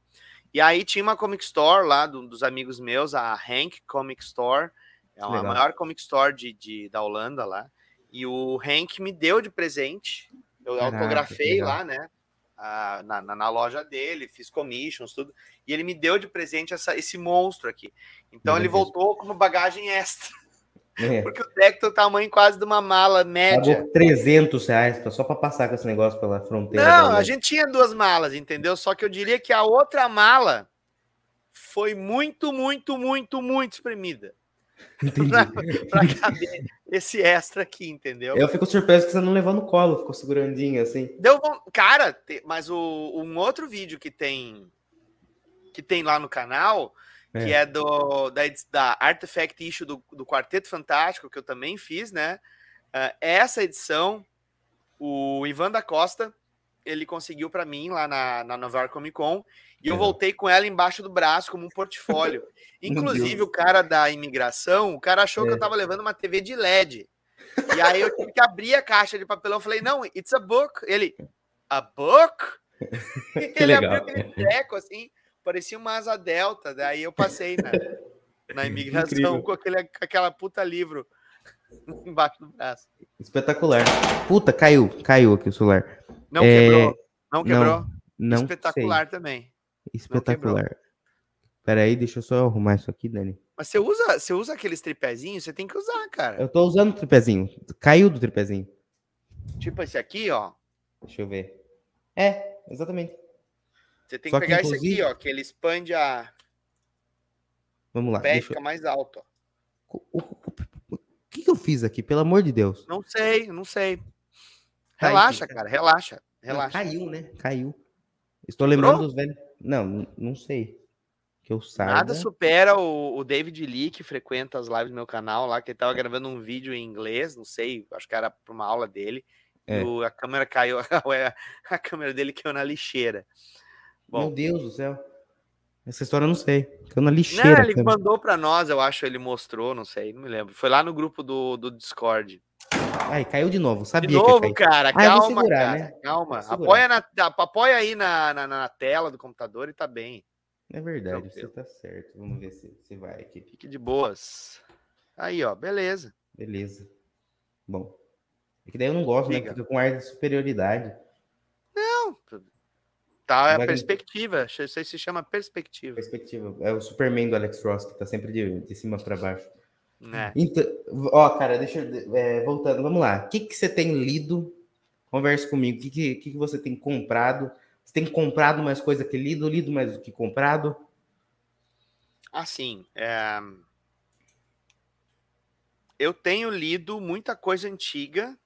S2: E aí tinha uma comic store lá do, dos amigos meus, a Hank Comic Store, é uma maior comic store de, de, da Holanda lá. E o Hank me deu de presente. Eu Caraca, autografei lá, né? Na, na, na, loja dele, fiz commissions, tudo. E ele me deu de presente essa, esse monstro aqui. Então ele voltou como bagagem extra. É. Porque o deck tem o tamanho quase de uma mala média.
S1: Pagou 300 reais só para passar com esse negócio pela fronteira.
S2: Não, a gente tinha duas malas, entendeu? Só que eu diria que a outra mala foi muito, muito, muito, muito espremida. Entendi. pra, caber esse extra aqui, entendeu?
S1: Eu fico surpreso que você não levou no colo, ficou segurandinho assim.
S2: Deu Cara, mas o, um outro vídeo que tem que tem lá no canal, é. que é do, da, da Artifact Issue do, do Quarteto Fantástico, que eu também fiz, né? Uh, essa edição, o Ivan da Costa, ele conseguiu para mim lá na, na Nova York Comic Con, e eu voltei com ela embaixo do braço como um portfólio. Inclusive, o cara da imigração, o cara achou é. que eu é. tava levando uma TV de LED. E aí eu tive que abrir a caixa de papelão. Eu falei, não, it's a book. Ele, a book?
S1: Que ele legal. abriu
S2: aquele treco assim, parecia uma asa delta. Daí eu passei na, na imigração com, aquele, com aquela puta livro embaixo do braço.
S1: Espetacular. Puta, caiu, caiu aqui o celular.
S2: Não é... quebrou. Não quebrou. Não, não Espetacular sei. também.
S1: Espetacular. Pera aí, deixa eu só arrumar isso aqui, Dani.
S2: Mas você usa, você usa aqueles tripézinhos? Você tem que usar, cara.
S1: Eu tô usando o tripézinho. Caiu do tripézinho.
S2: Tipo esse aqui, ó.
S1: Deixa eu ver. É, exatamente.
S2: Você tem Só que pegar que, inclusive... esse aqui, ó, que ele expande a.
S1: Vamos lá.
S2: O pé fica eu... mais alto. Ó.
S1: O, que, que eu fiz aqui, pelo amor de Deus?
S2: Não sei, não sei. Relaxa, cara, relaxa. Relaxa.
S1: caiu, né? Caiu. Estou lembrando dos velhos. Não, não sei. Que eu saiba.
S2: Nada supera o, o, David Lee, que frequenta as lives do meu canal lá, que ele tava gravando um vídeo em inglês, não sei, acho que era para uma aula dele. É. O, a câmera caiu, a câmera dele caiu na lixeira.
S1: Bom, Meu Deus do céu. Essa história eu não sei. Caiu na lixeira.
S2: Não, ele mandou para nós, eu acho, ele mostrou, não sei, não me lembro. Foi lá no grupo do, do Discord.
S1: Ai, caiu de novo. Sabia
S2: de novo, cara. Ah, calma, segurar, cara. Né? Calma. Apoia, na, apoia aí na, na, na, tela do computador e tá bem.
S1: É verdade, você tá certo. Vamos ver se, se vai aqui.
S2: Fique de boas. Aí, ó, beleza.
S1: Beleza. Bom. É que daí eu não gosto, né? Fica. né? Fica com ar de superioridade.
S2: Não. Tá, é a perspectiva. Isso aí se chama perspectiva.
S1: Perspectiva. É o Superman do Alex Ross, que tá sempre de, de cima para baixo. É. Então, ó, cara, deixa eu. É, voltando, vamos lá. O que, que você tem lido? Converse comigo. O que, que, que você tem comprado? Você tem comprado mais coisa que lido, lido mais do que comprado?
S2: Assim, é... eu tenho lido muita coisa antiga.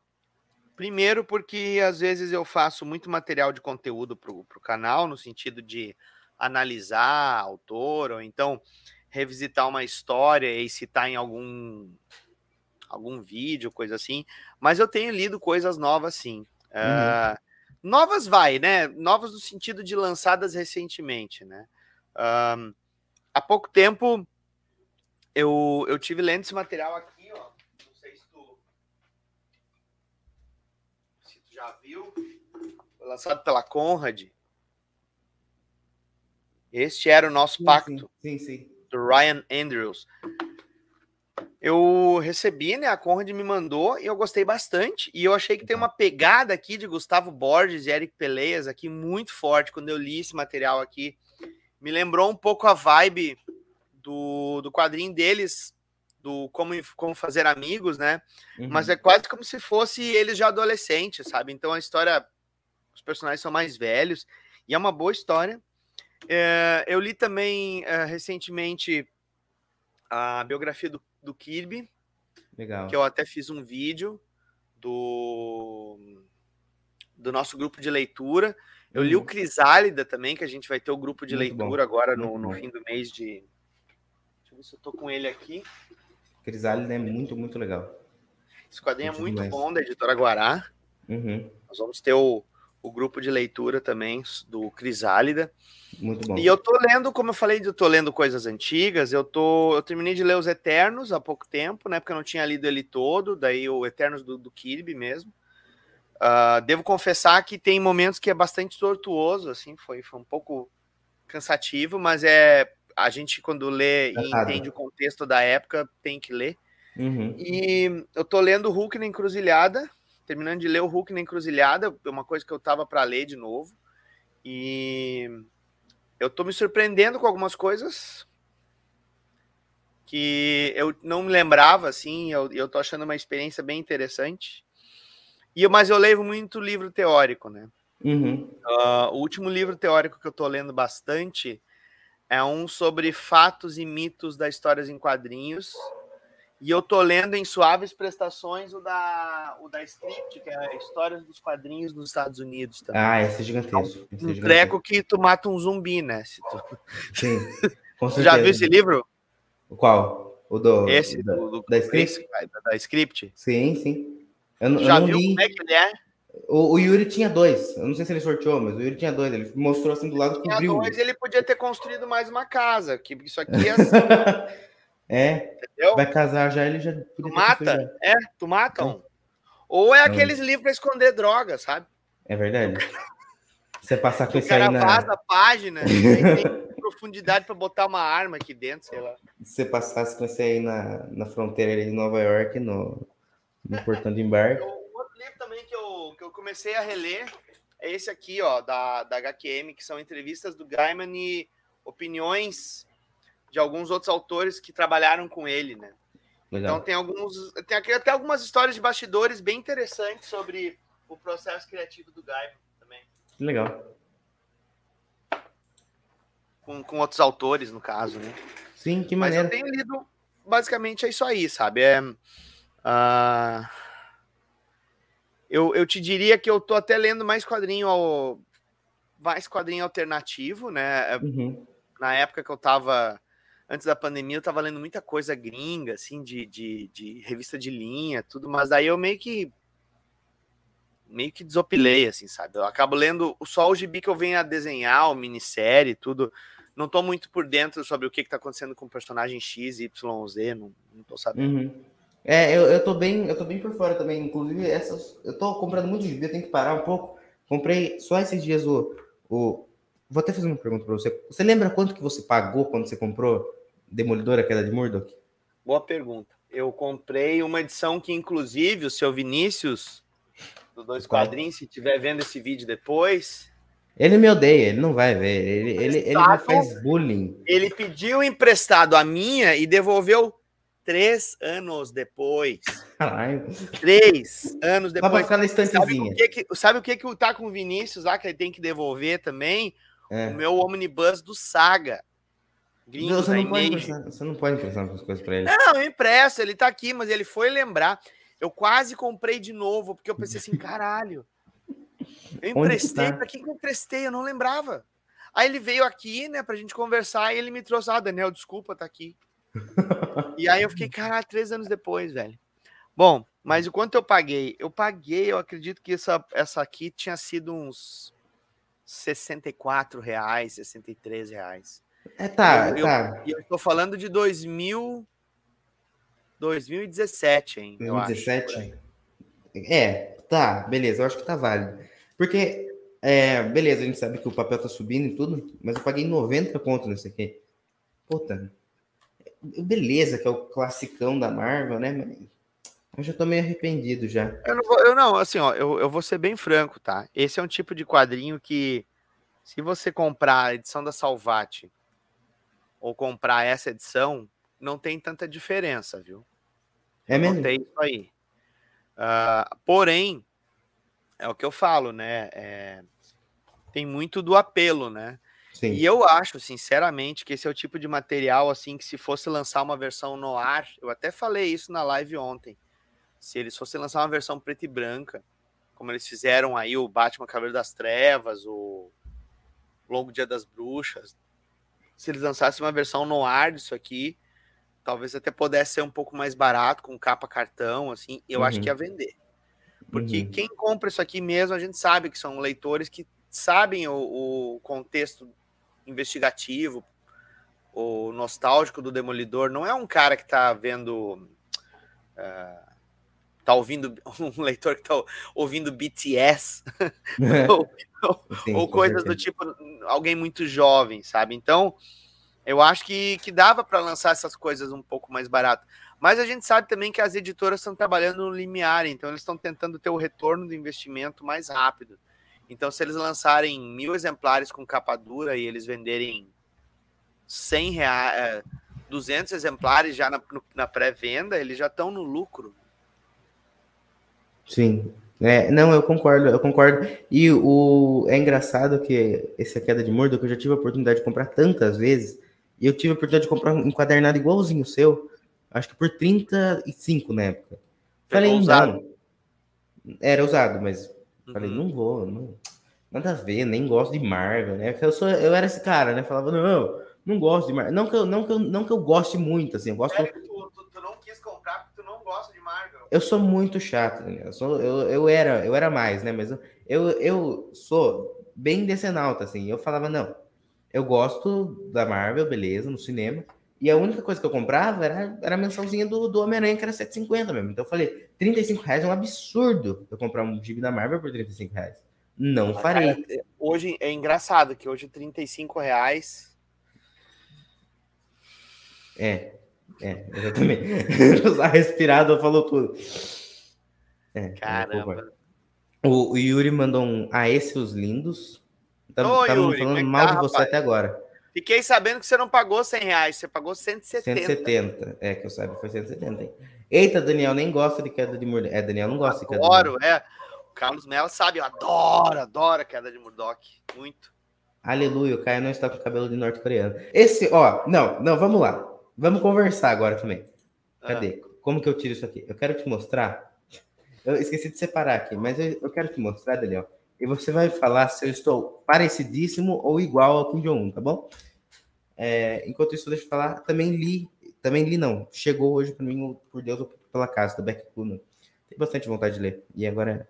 S2: Primeiro, porque às vezes eu faço muito material de conteúdo para o canal, no sentido de analisar autor, ou então revisitar uma história e citar em algum algum vídeo, coisa assim. Mas eu tenho lido coisas novas, sim. Uhum. Uh, novas vai, né? Novas no sentido de lançadas recentemente, né? Um, há pouco tempo eu, eu tive lendo esse material aqui, ó. Não sei se tu, se tu já viu. Foi lançado pela Conrad. Este era o nosso pacto.
S1: Sim, sim. sim
S2: do Ryan Andrews. Eu recebi, né? A Conrad me mandou e eu gostei bastante. E eu achei que tem uma pegada aqui de Gustavo Borges e Eric Peleias aqui muito forte quando eu li esse material aqui. Me lembrou um pouco a vibe do, do quadrinho deles, do como, como fazer amigos, né? Uhum. Mas é quase como se fosse eles já adolescentes, sabe? Então a história, os personagens são mais velhos e é uma boa história. É, eu li também é, recentemente a biografia do, do Kirby.
S1: Legal.
S2: Que eu até fiz um vídeo do, do nosso grupo de leitura. Eu li o uhum. Crisálida também, que a gente vai ter o grupo de Muito leitura bom. agora no, no fim do mês de. Deixa eu ver se eu tô com ele aqui.
S1: Crisálida é muito, muito legal.
S2: Esse quadrinho é muito bom, da editora Guará.
S1: Uhum.
S2: Nós vamos ter o, o grupo de leitura também do Crisálida.
S1: Muito bom.
S2: E eu tô lendo, como eu falei, eu tô lendo coisas antigas. Eu tô, eu terminei de ler os Eternos há pouco tempo, né? Porque eu não tinha lido ele todo. Daí o Eternos do, do Kirby mesmo. Uh, devo confessar que tem momentos que é bastante tortuoso, assim, foi, foi um pouco cansativo, mas é a gente quando lê e entende o contexto da época tem que ler.
S1: Uhum.
S2: E eu tô lendo Hulk na Encruzilhada, terminando de ler o Hulk na Encruzilhada, é uma coisa que eu tava para ler de novo. E eu tô me surpreendendo com algumas coisas que eu não me lembrava, assim, eu, eu tô achando uma experiência bem interessante. E, mas eu leio muito livro teórico, né?
S1: Uhum.
S2: Uh, o último livro teórico que eu tô lendo bastante é um sobre fatos e mitos das histórias em quadrinhos, e eu tô lendo em suaves prestações o da, o da Script, que é a Histórias dos Quadrinhos nos Estados Unidos.
S1: Também. Ah, esse é gigantesco.
S2: Esse é um treco que tu mata um zumbi, né? Se tu...
S1: Sim.
S2: Já viu esse livro?
S1: O qual? O do.
S2: Esse, do, do, da, script? da script?
S1: Sim, sim. Eu,
S2: Já eu viu li. como é que ele é?
S1: O, o, Yuri tinha dois. Eu não sei se ele sorteou, mas o Yuri tinha dois. Ele mostrou assim do lado que
S2: tinha dois, ele podia ter construído mais uma casa. Que isso aqui é assim.
S1: é. Entendeu? Vai casar já, ele já.
S2: Tu mata? É, tu mata um. Ou é aqueles livros para esconder droga, sabe?
S1: É verdade. Você passar com
S2: esse aí na... vaza a página, tem profundidade para botar uma arma aqui dentro, sei lá.
S1: Se você passasse com esse aí na, na fronteira de Nova York, no, no portão de embarque.
S2: O outro livro também que eu, que eu comecei a reler é esse aqui, ó, da, da HQM, que são entrevistas do Gaiman e opiniões de alguns outros autores que trabalharam com ele, né? Legal. Então tem alguns, tem aqui até algumas histórias de bastidores bem interessantes sobre o processo criativo do Gaiman também.
S1: Legal.
S2: Com, com outros autores, no caso, né?
S1: Sim, que maneiro.
S2: Mas eu tenho lido, basicamente é isso aí, sabe? É, uh, eu, eu te diria que eu tô até lendo mais quadrinho ao, mais quadrinho alternativo, né? Uhum. Na época que eu tava antes da pandemia eu tava lendo muita coisa gringa, assim, de, de, de, revista de linha, tudo, mas daí eu meio que meio que desopilei, assim, sabe? Eu acabo lendo só o gibi que eu venho a desenhar, o minissérie, tudo. Não tô muito por dentro sobre o que, que tá acontecendo com o personagem X, Y, Z, não, não tô sabendo.
S1: Uhum. É, eu, eu tô bem, eu tô bem por fora também. Inclusive, essas, eu tô comprando muito gibi, eu tenho que parar um pouco. Comprei só esses dias o, o Vou até fazer uma pergunta para você. Você lembra quanto que você pagou quando você comprou Demolidor, aquela de Murdoch?
S2: Boa pergunta. Eu comprei uma edição que, inclusive, o seu Vinícius, do Dois Quadrinhos, se estiver vendo esse vídeo depois.
S1: Ele me odeia, ele não vai ver. Ele, ele, ele me faz bullying.
S2: Ele pediu emprestado a minha e devolveu três anos depois. Caralho. Três anos depois.
S1: Pra ficar na estantezinha.
S2: Sabe o que, que, sabe o que, que tá com o Vinícius lá, que ele tem que devolver também? É. O meu omnibus do Saga.
S1: Gringos, você, não pode emprestar, você não pode emprestar as coisas para ele.
S2: Não, eu impresso, ele tá aqui, mas ele foi lembrar. Eu quase comprei de novo, porque eu pensei assim, caralho. Eu emprestei, tá? para quem que eu emprestei? Eu não lembrava. Aí ele veio aqui, né, pra gente conversar, e ele me trouxe, ah, Daniel, desculpa, tá aqui. E aí eu fiquei, caralho, três anos depois, velho. Bom, mas o quanto eu paguei? Eu paguei, eu acredito que essa, essa aqui tinha sido uns 64 reais, 63 reais.
S1: É, tá,
S2: eu,
S1: tá.
S2: E eu, eu tô falando de 2000, 2017, hein?
S1: 2017? É, tá, beleza, eu acho que tá válido. Porque, é, beleza, a gente sabe que o papel tá subindo e tudo, mas eu paguei 90 conto nesse aqui. Puta, beleza, que é o classicão da Marvel, né? Eu já tô meio arrependido já.
S2: Eu não, vou, eu não assim, ó, eu, eu vou ser bem franco, tá? Esse é um tipo de quadrinho que, se você comprar a edição da Salvati ou comprar essa edição, não tem tanta diferença, viu?
S1: É mesmo? Não
S2: tem isso aí. Uh, porém, é o que eu falo, né? É, tem muito do apelo, né? Sim. E eu acho, sinceramente, que esse é o tipo de material, assim, que se fosse lançar uma versão no ar, eu até falei isso na live ontem, se eles fossem lançar uma versão preta e branca, como eles fizeram aí o Batman Cavaleiro das Trevas, o Longo Dia das Bruxas, se eles lançassem uma versão no ar disso aqui, talvez até pudesse ser um pouco mais barato, com capa cartão, assim, eu uhum. acho que ia vender. Porque uhum. quem compra isso aqui mesmo, a gente sabe que são leitores que sabem o, o contexto investigativo, o nostálgico do Demolidor. Não é um cara que está vendo. Uh, tá ouvindo um leitor que tá ouvindo BTS ou, Sim, ou coisas do tipo alguém muito jovem, sabe? Então, eu acho que, que dava para lançar essas coisas um pouco mais barato. Mas a gente sabe também que as editoras estão trabalhando no limiar, então eles estão tentando ter o retorno do investimento mais rápido. Então, se eles lançarem mil exemplares com capa dura e eles venderem 100 reais, 200 exemplares já na, na pré-venda, eles já estão no lucro.
S1: Sim. É, não, eu concordo, eu concordo. E o é engraçado que essa queda de Murdoch eu já tive a oportunidade de comprar tantas vezes, e eu tive a oportunidade de comprar um encadernado igualzinho o seu, acho que por 35 na época. Falei, usado. não. Era usado, mas. Falei, não vou, não, nada a ver, nem gosto de Marvel, né? Eu, sou, eu era esse cara, né? Falava, não, não gosto de Marvel. Não que eu, não que eu, não que eu goste muito, assim. Eu gosto.
S2: É, tu, tu, tu, não quis comprar porque tu não gosta de Marvel.
S1: Eu sou muito chato, né? eu, sou, eu, eu, era, eu era mais, né? Mas eu, eu, eu sou bem decenalta, assim. Eu falava, não, eu gosto da Marvel, beleza, no cinema. E a única coisa que eu comprava era, era a mensalzinha do, do Homem-Aranha, que era 7,50 mesmo. Então eu falei, 35 reais é um absurdo eu comprar um gibi da Marvel por 35 reais. Não farei. Cara,
S2: hoje é engraçado que hoje 35 reais.
S1: É, é, exatamente. a respirada falou tudo.
S2: É, Caramba.
S1: O, o, Yuri mandou um a esses os lindos. Estamos falando é mal tá, de você rapaz? até agora.
S2: Fiquei sabendo que você não pagou 100 reais, você pagou 170.
S1: 170, é, que eu saiba foi 170, hein? Eita, Daniel nem gosta de queda de Murdoch. É, Daniel não gosta
S2: adoro, de queda de Murdoch. é. O Carlos Melo sabe, eu adoro, adoro a queda de Murdoch. Muito.
S1: Aleluia, o Caio não está com cabelo de norte-coreano. Esse, ó, não, não, vamos lá. Vamos conversar agora também. Cadê? Ah. Como que eu tiro isso aqui? Eu quero te mostrar. Eu esqueci de separar aqui, mas eu, eu quero te mostrar, Daniel. E você vai falar se eu estou parecidíssimo ou igual ao Kim Jong-un, tá bom? É, enquanto isso, deixa eu falar, também li, também li não, chegou hoje para mim, por Deus, pela casa, do Beck Kuna. Tenho bastante vontade de ler. E agora.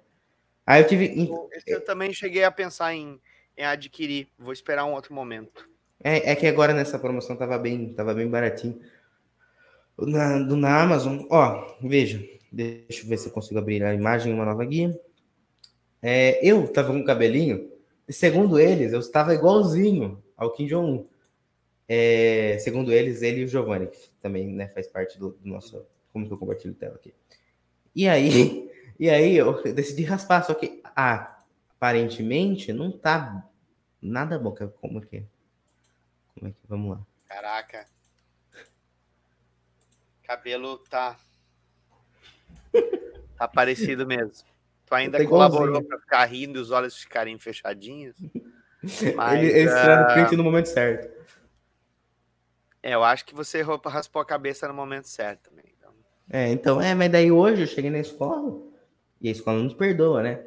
S1: Ah, eu tive.
S2: Esse eu também cheguei a pensar em, em adquirir. Vou esperar um outro momento.
S1: É, é que agora nessa promoção tava bem, tava bem baratinho. Na, do, na Amazon, ó, veja. Deixa eu ver se eu consigo abrir a imagem uma nova guia. É, eu tava com cabelinho, e segundo eles, eu estava igualzinho ao Kim Jong-un. É, segundo eles, ele e o Giovanni, que também né, faz parte do, do, nosso. Como que eu compartilho tela aqui? E aí, e aí eu decidi raspar, só que ah, aparentemente não tá nada bom. Como é que? Como é que Vamos lá.
S2: Caraca. Cabelo tá. Tá parecido mesmo. Tu ainda colaborou para ficar rindo e os olhos ficarem fechadinhos.
S1: Mas, ele, ele uh... no print no momento certo.
S2: É, eu acho que você raspou a cabeça no momento certo também. Então.
S1: É, então, é, mas daí hoje eu cheguei na escola e a escola não perdoa, né?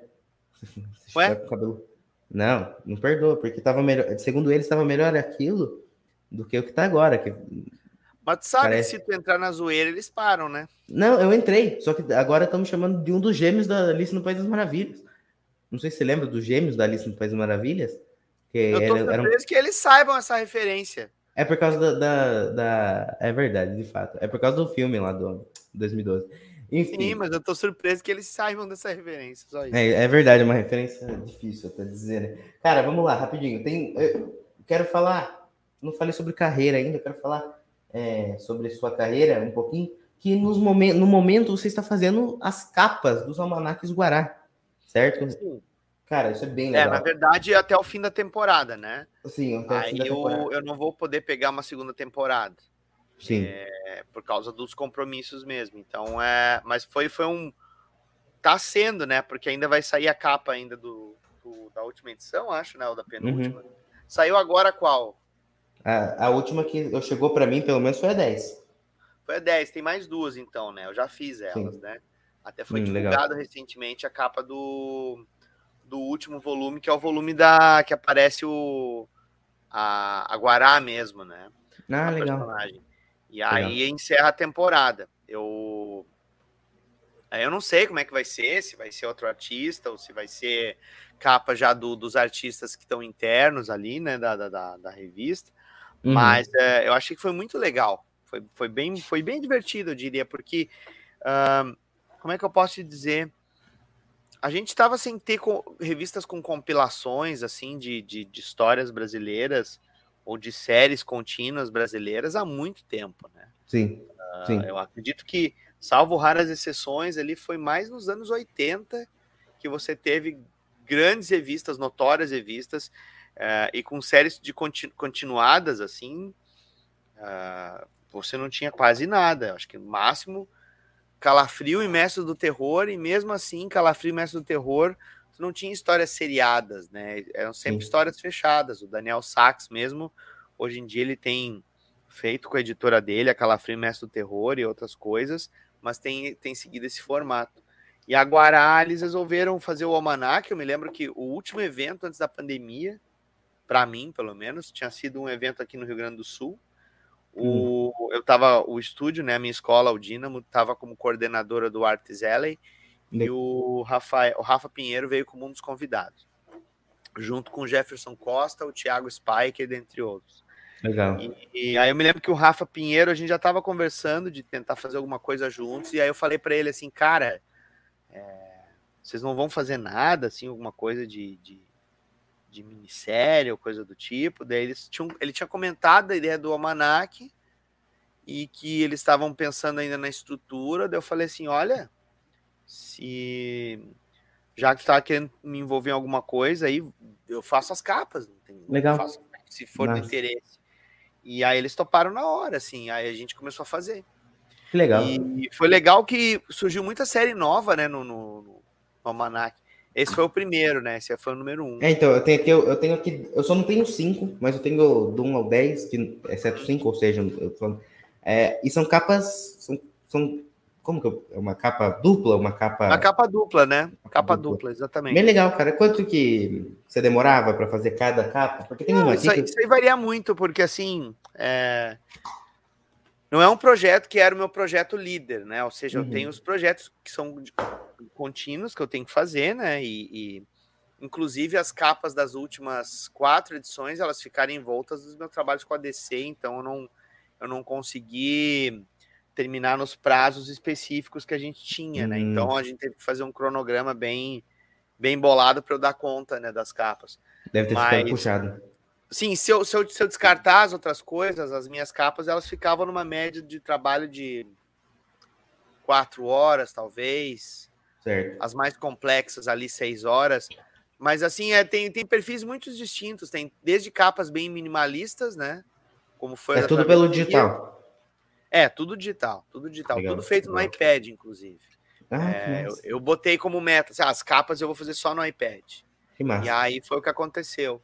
S2: Ué?
S1: Cabelo... Não, não perdoa, porque tava melhor, segundo eles, estava melhor aquilo do que o que tá agora. Que...
S2: Mas tu sabe Parece... que se tu entrar na zoeira, eles param, né?
S1: Não, eu entrei, só que agora estamos chamando de um dos gêmeos da Alice no País das Maravilhas. Não sei se você lembra dos gêmeos da Alice no País das Maravilhas.
S2: Que eu tô era, surpreso que eles saibam essa referência.
S1: É por causa da, da, da, É verdade, de fato. É por causa do filme lá do 2012. Enfim.
S2: Sim, mas eu tô surpreso que eles saibam dessa referência. Só isso.
S1: É, é verdade, é uma referência difícil até dizer, né? Cara, vamos lá, rapidinho. Tem, eu quero falar. Não falei sobre carreira ainda, eu quero falar é, sobre sua carreira um pouquinho. Que nos momen no momento você está fazendo as capas dos almanaques Guará, certo? Sim. Cara, isso é bem
S2: legal. É, na verdade, até o fim da temporada, né?
S1: Sim,
S2: até Aí o fim da temporada. Eu, eu não vou poder pegar uma segunda temporada.
S1: Sim.
S2: É, por causa dos compromissos mesmo. Então, é. Mas foi, foi um. Tá sendo, né? Porque ainda vai sair a capa ainda do, do da última edição, acho, né? Ou da penúltima. Uhum. Saiu agora qual?
S1: A, a última que chegou para mim, pelo menos, foi a 10.
S2: Foi a 10, tem mais duas, então, né? Eu já fiz elas, Sim. né? Até foi hum, divulgado legal. recentemente a capa do do último volume, que é o volume da que aparece o a, a Guará mesmo, né?
S1: Ah, legal. Personagem.
S2: E aí legal. encerra a temporada. Eu eu não sei como é que vai ser, se vai ser outro artista ou se vai ser capa já do, dos artistas que estão internos ali, né, da, da, da revista. Uhum. Mas é, eu achei que foi muito legal. Foi, foi, bem, foi bem divertido, eu diria, porque uh, como é que eu posso te dizer? a gente estava sem ter com, revistas com compilações assim de, de, de, histórias brasileiras ou de séries contínuas brasileiras há muito tempo, né?
S1: Sim, uh, sim.
S2: Eu acredito que, salvo raras exceções, ali foi mais nos anos 80 que você teve grandes revistas, notórias revistas, uh, e com séries de continu continuadas assim, uh, você não tinha quase nada. Acho que o máximo Calafrio e Mestre do Terror, e mesmo assim, Calafrio e Mestre do Terror, não tinha histórias seriadas, né? Eram sempre Sim. histórias fechadas. O Daniel Sachs mesmo, hoje em dia ele tem feito com a editora dele, a Calafrio e Mestre do Terror e outras coisas, mas tem, tem seguido esse formato. E a Guará, eles resolveram fazer o almanac. Eu me lembro que o último evento antes da pandemia para mim, pelo menos. Tinha sido um evento aqui no Rio Grande do Sul. O, hum. Eu tava, o estúdio, né, a minha escola, o Dínamo, tava como coordenadora do Arts Alley, e o, Rafael, o Rafa Pinheiro veio como um dos convidados, junto com o Jefferson Costa, o Thiago Spiker, dentre outros.
S1: Legal.
S2: E, e, aí eu me lembro que o Rafa Pinheiro, a gente já estava conversando de tentar fazer alguma coisa juntos, e aí eu falei para ele assim, cara, é, vocês não vão fazer nada, assim, alguma coisa de, de, de minissérie ou coisa do tipo. Daí eles tinham, ele tinha comentado a ideia do Almanac e que eles estavam pensando ainda na estrutura. Daí eu falei assim: olha, se já que tu tá querendo me envolver em alguma coisa, aí eu faço as capas. Tem,
S1: Legal.
S2: Faço, se for Nossa. do interesse. E aí eles toparam na hora, assim. Aí a gente começou a fazer.
S1: Que legal.
S2: E foi legal que surgiu muita série nova, né, no, no, no Almanac. Esse foi o primeiro, né? Esse foi o número um.
S1: É, então, eu tenho aqui, eu, eu tenho aqui, eu só não tenho cinco, mas eu tenho do 1 ao 10, que, exceto cinco, ou seja, eu, é, e são capas, são, são como que eu, é uma capa dupla, uma capa...
S2: Uma capa dupla, né? Capa, capa dupla. dupla. exatamente.
S1: Bem legal, cara. Quanto que você demorava para fazer cada capa?
S2: Porque tem Não, uma isso, aí, que... isso aí varia muito, porque assim, é... não é um projeto que era o meu projeto líder, né? Ou seja, uhum. eu tenho os projetos que são contínuos que eu tenho que fazer, né? E, e, inclusive as capas das últimas quatro edições elas ficaram envoltas dos meus trabalhos com a DC, então eu não, eu não consegui terminar nos prazos específicos que a gente tinha, né? Hum. Então a gente teve que fazer um cronograma bem bem bolado para eu dar conta, né, das capas.
S1: Deve ter Mas, ficado puxado.
S2: Sim, se eu, se, eu, se eu descartar as outras coisas, as minhas capas, elas ficavam numa média de trabalho de quatro horas, talvez.
S1: Certo.
S2: As mais complexas ali, seis horas. Mas assim, é, tem, tem perfis muito distintos. Tem desde capas bem minimalistas, né?
S1: Como foi. É tudo pelo digital.
S2: É, tudo digital, tudo digital, Legal. tudo feito no iPad, inclusive. Ah, é, eu, eu, botei como meta, assim, as capas eu vou fazer só no iPad.
S1: Que massa.
S2: E aí foi o que aconteceu.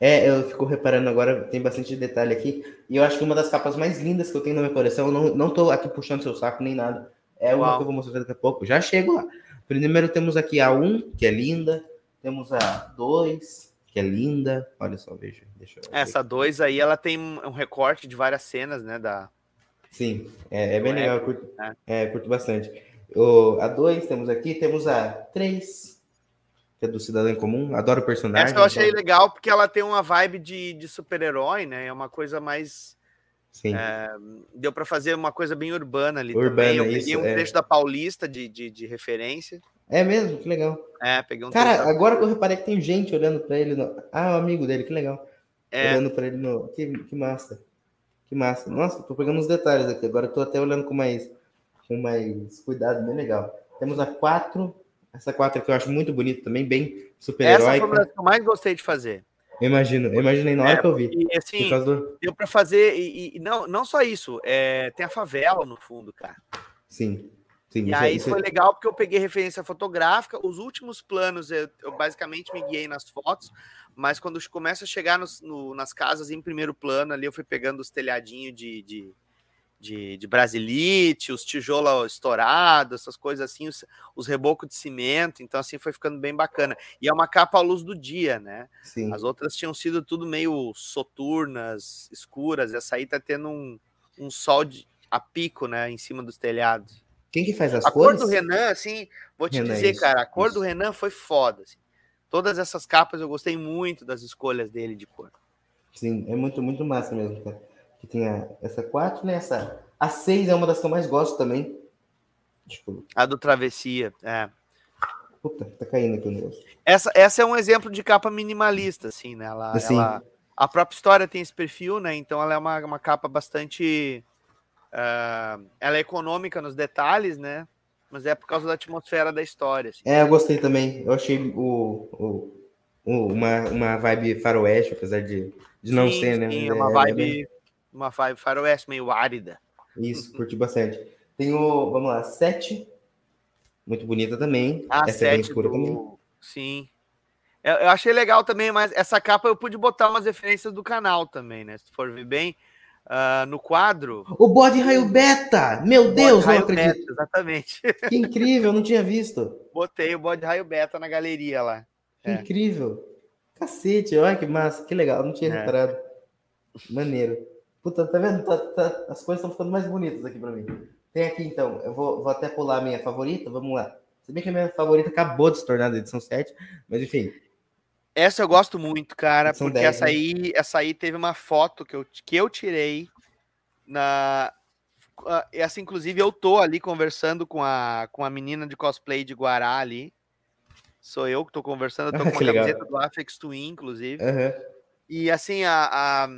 S1: É, eu fico reparando agora, tem bastante detalhe aqui. E eu acho que uma das capas mais lindas que eu tenho na minha coleção, não, não tô aqui puxando seu saco nem nada. É uma Uau. que eu vou mostrar daqui a pouco. Já chego lá. Primeiro temos aqui a 1, que é linda. Temos a 2, que é linda. Olha só, veja. Deixa
S2: Essa 2 aí, ela tem um recorte de várias cenas, né? Da...
S1: Sim, é, é bem legal. Eu curto, é. é, curto bastante. O, a 2 temos aqui. Temos a 3, que é do Cidadão em Comum. Adoro o personagem.
S2: Essa eu achei então... legal porque ela tem uma vibe de, de super-herói, né? É uma coisa mais é, deu para fazer uma coisa bem urbana ali
S1: urbana,
S2: também. Eu
S1: peguei
S2: isso, um é. trecho da Paulista de, de, de, referência.
S1: É mesmo? Que legal.
S2: É, peguei um
S1: Cara, agora que eu reparei que tem gente olhando para ele. No... Ah, o amigo dele, que legal. É. Olhando para ele no. Que, que massa. Que massa. Nossa, tô pegando os detalhes aqui. Agora eu tô até olhando com mais, com mais cuidado, bem legal. Temos a 4. Essa 4 aqui eu acho muito bonita também, bem super-heróica. Essa foi
S2: a que eu mais gostei de fazer.
S1: Eu imagino, eu imaginei na hora é, que eu vi.
S2: E, assim, do... deu para fazer, e, e, não, não só isso, é, tem a favela no fundo, cara.
S1: Sim. Sim,
S2: e aí isso foi é... legal porque eu peguei referência fotográfica. Os últimos planos eu, eu basicamente me guiei nas fotos, mas quando começa a chegar nos, no, nas casas em primeiro plano ali, eu fui pegando os telhadinhos de, de, de, de brasilite, os tijolos estourados, essas coisas assim, os, os rebocos de cimento, então assim foi ficando bem bacana. E é uma capa à luz do dia, né?
S1: Sim.
S2: As outras tinham sido tudo meio soturnas, escuras, essa aí tá tendo um, um sol de, a pico, né, em cima dos telhados.
S1: Quem que faz as
S2: a
S1: cores?
S2: A cor do Renan, assim, vou te Renan, dizer, isso, cara, a cor isso. do Renan foi foda. Assim. Todas essas capas eu gostei muito das escolhas dele de cor.
S1: Sim, é muito, muito massa mesmo, cara que tem a, essa 4, né? Essa, a 6 é uma das que eu mais gosto também.
S2: Tipo... A do Travessia, é.
S1: Puta, tá caindo aqui o negócio.
S2: Essa, essa é um exemplo de capa minimalista, assim, né? Ela, assim. ela, a própria história tem esse perfil, né? Então ela é uma, uma capa bastante. Uh, ela é econômica nos detalhes, né? Mas é por causa da atmosfera da história. Assim.
S1: É, eu gostei também. Eu achei o, o, o uma, uma vibe faroeste, apesar de, de não
S2: sim,
S1: ser, né?
S2: Sim, é uma vibe uma vibe faroeste meio árida.
S1: Isso, curti bastante. Tem o, vamos lá, 7. Muito bonita também.
S2: A essa 7 é bem escura do... também. Sim. Eu, eu, achei legal também, mas essa capa eu pude botar umas referências do canal também, né? Se for ver bem. Uh, no quadro.
S1: O bode raio beta! Meu Deus, não acredito.
S2: Beta, exatamente.
S1: Que incrível, não tinha visto.
S2: Botei o bode raio beta na galeria lá.
S1: Que é. incrível. Cacete, olha que massa, que legal, não tinha é. reparado. Maneiro. Puta, tá vendo? Tá, tá, as coisas estão ficando mais bonitas aqui para mim. Tem aqui então, eu vou, vou até pular a minha favorita, vamos lá. Se bem que a minha favorita acabou de se tornar da edição 7, mas enfim.
S2: Essa eu gosto muito, cara, edição porque 10, essa, né? aí, essa aí teve uma foto que eu, que eu tirei na. Essa, inclusive, eu tô ali conversando com a, com a menina de cosplay de Guará ali. Sou eu que tô conversando, eu tô com uma camiseta do Afex Twin, inclusive. Uhum. E assim, a, a,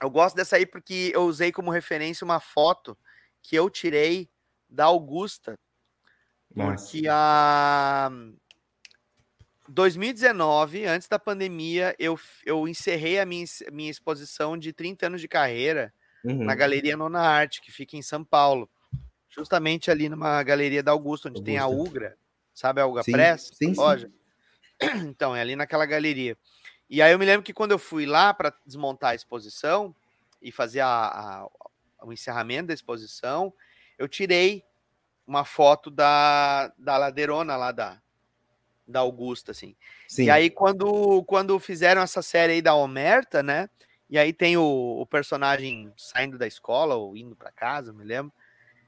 S2: eu gosto dessa aí porque eu usei como referência uma foto que eu tirei da Augusta. Nossa. Porque a 2019, antes da pandemia, eu, eu encerrei a minha, minha exposição de 30 anos de carreira uhum. na Galeria Nona Arte, que fica em São Paulo. Justamente ali numa galeria da Augusta, onde Augusta. tem a Ugra, sabe a Ugra sim, Press? Sim, loja. Sim. Então, é ali naquela galeria. E aí eu me lembro que quando eu fui lá para desmontar a exposição e fazer a, a, o encerramento da exposição, eu tirei uma foto da, da ladeirona lá da, da Augusta, assim. Sim. E aí, quando, quando fizeram essa série aí da Omerta, né? E aí tem o, o personagem saindo da escola ou indo para casa, me lembro.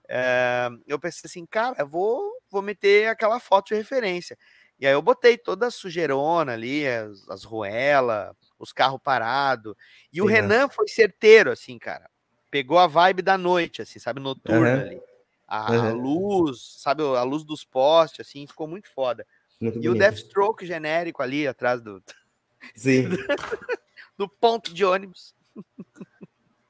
S2: É, eu pensei assim, cara, vou, vou meter aquela foto de referência. E aí eu botei toda a sujeirona ali, as, as ruelas, os carros parados. E Sim, o Renan foi certeiro, assim, cara. Pegou a vibe da noite, assim, sabe, noturna uhum. ali. A, uhum. a, luz, sabe, a luz dos postes, assim, ficou muito foda. Muito e bonito. o Deathstroke genérico ali atrás do.
S1: Sim.
S2: do ponto de ônibus.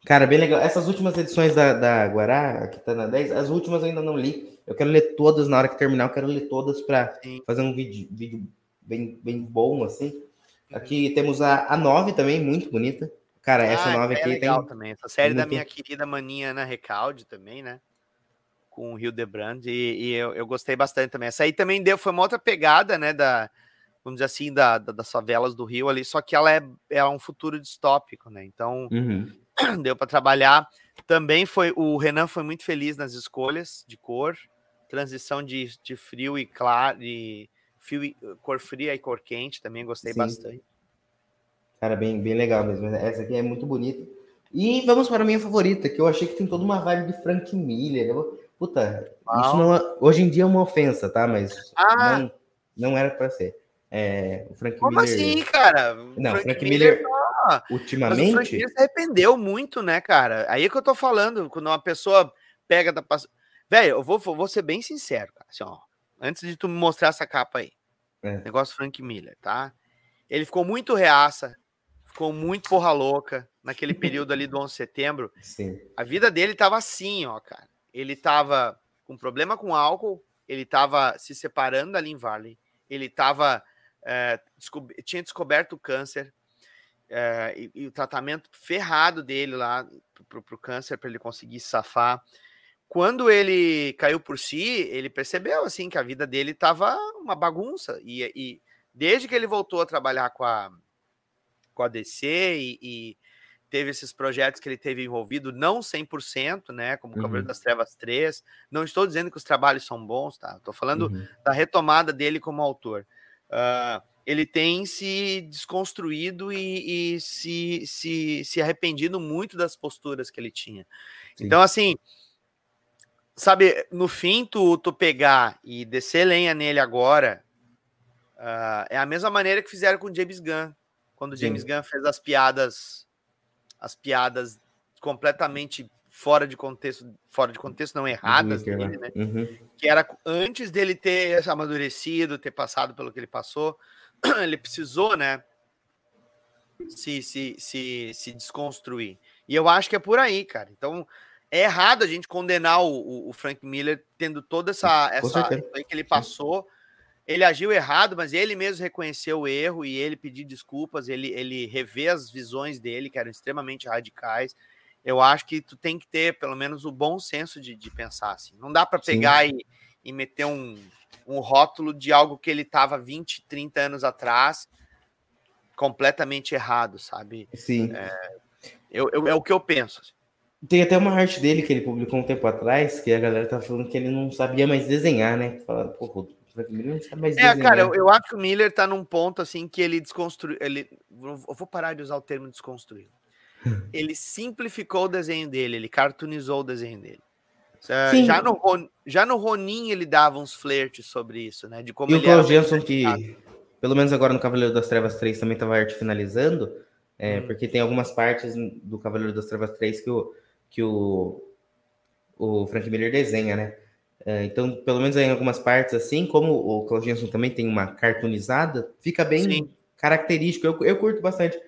S1: Cara, bem legal. Essas últimas edições da, da Guará, que tá na 10, as últimas eu ainda não li. Eu quero ler todas na hora que terminar, eu quero ler todas para fazer um vídeo, vídeo bem, bem bom, assim. Uhum. Aqui temos a, a 9 também, muito bonita. Cara, ah, essa 9 é aqui legal
S2: tem. também. Essa série muito... da minha querida maninha Ana Recalde também, né? Com o Rio de Brand. E, e eu, eu, gostei bastante também. Essa aí também deu, foi uma outra pegada, né? Da, vamos dizer assim, da, da, das favelas do Rio ali, só que ela é, é um futuro distópico, né? Então, uhum. deu para trabalhar. Também foi, o Renan foi muito feliz nas escolhas de cor, transição de, de frio e claro, de fio e, cor fria e cor quente, também gostei Sim. bastante.
S1: Cara, bem, bem legal mesmo. Essa aqui é muito bonita. E vamos para a minha favorita, que eu achei que tem toda uma vibe de Frank Miller. Puta, isso não, é, hoje em dia é uma ofensa, tá? Mas ah. não, não era para ser. É, o Frank
S2: Como
S1: Miller...
S2: assim, cara?
S1: Não, Frank, Frank Miller, Miller tá... ultimamente. Mas o Frank Miller
S2: se arrependeu muito, né, cara? Aí é que eu tô falando, quando uma pessoa pega da. Velho, eu vou, vou ser bem sincero, cara. Assim, ó, antes de tu me mostrar essa capa aí, é. negócio Frank Miller, tá? Ele ficou muito reaça, ficou muito porra louca naquele período ali do 11 de setembro.
S1: Sim.
S2: A vida dele tava assim, ó, cara. Ele tava com problema com álcool, ele tava se separando da Lynn Varley, ele tava é, tinha descoberto o câncer é, e, e, o tratamento ferrado dele lá para o câncer para ele conseguir safar. Quando ele caiu por si, ele percebeu assim que a vida dele estava uma bagunça e, e, desde que ele voltou a trabalhar com a com a DC e, e teve esses projetos que ele teve envolvido, não 100%, né, como uhum. Cavaleiro das Trevas 3. Não estou dizendo que os trabalhos são bons, tá? Estou falando uhum. da retomada dele como autor. Uh, ele tem se desconstruído e, e, se, se, se arrependido muito das posturas que ele tinha. Sim. Então, assim, sabe, no fim, tu, tu pegar e descer lenha nele agora uh, é a mesma maneira que fizeram com o James Gunn, quando o James Sim. Gunn fez as piadas, as piadas completamente fora de contexto, fora de contexto não erradas uhum, dele, né? Uhum. Que era antes dele ter amadurecido, ter passado pelo que ele passou, ele precisou, né? Se, se, se, se desconstruir. E eu acho que é por aí, cara. Então, é errado a gente condenar o, o Frank Miller tendo toda essa, essa que ele passou. Ele agiu errado, mas ele mesmo reconheceu o erro e ele pediu desculpas, ele, ele revê as visões dele, que eram extremamente radicais eu acho que tu tem que ter pelo menos o bom senso de, de pensar assim. Não dá para pegar e, e, meter um, um rótulo de algo que ele estava 20, 30 anos atrás completamente errado, sabe?
S1: Sim.
S2: É, eu, eu, é o que eu penso. Assim.
S1: Tem até uma arte dele que ele publicou um tempo atrás, que a galera tá falando que ele não sabia mais desenhar, né? Falaram, pô,
S2: Frank Miller não sabe mais É, cara, eu, eu, acho que o Miller tá num ponto assim que ele desconstruiu. Ele, eu vou parar de usar o termo desconstruir. ele simplificou o desenho dele, ele cartoonizou o desenho dele. Sim. Já no, já no Ronin ele dava uns flertes sobre isso, né? De como
S1: e o Klaus Jensen, que pelo menos agora no Cavaleiro das Trevas 3 também estava arte finalizando, é, hum. porque tem algumas partes do Cavaleiro das Trevas 3 que o, que o, o Frank Miller desenha, né? É, então, pelo menos em algumas partes, assim, como o Jensen também tem uma cartoonizada, fica bem Sim. característico. Eu, eu curto bastante.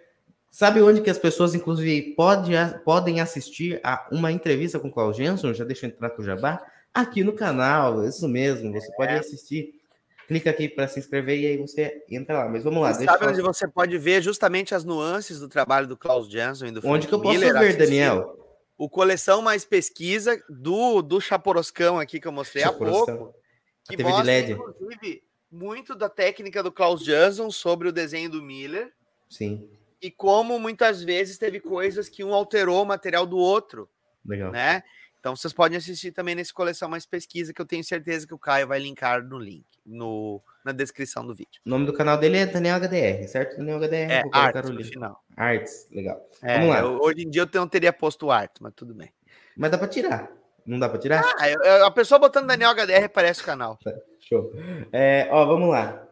S1: Sabe onde que as pessoas, inclusive, pode, podem assistir a uma entrevista com o Klaus Jensen? Já deixa eu entrar com o Jabá. Aqui no canal, isso mesmo. Você é. pode assistir. Clica aqui para se inscrever e aí você entra lá. Mas vamos lá.
S2: Você sabe onde você pode ver justamente as nuances do trabalho do Klaus Jensen e do
S1: Onde que eu posso Miller, ver, Daniel?
S2: O Coleção Mais Pesquisa do, do Chaporoscão aqui que eu mostrei há pouco. Que TV mostra, de LED. inclusive, muito da técnica do Klaus Janson sobre o desenho do Miller.
S1: Sim
S2: e como muitas vezes teve coisas que um alterou o material do outro.
S1: Legal.
S2: Né? Então vocês podem assistir também nesse coleção mais pesquisa que eu tenho certeza que o Caio vai linkar no link, no, na descrição do vídeo.
S1: O nome do canal dele é Daniel HDR, certo? Daniel HDR.
S2: É, Arts, no final.
S1: Arts, legal.
S2: É, Vamos lá. Eu, hoje em dia eu não teria posto arte, mas tudo bem.
S1: Mas dá para tirar. Não dá para tirar?
S2: Ah, eu, a pessoa botando Daniel HDR aparece o canal.
S1: Tá, show. É, ó, vamos lá.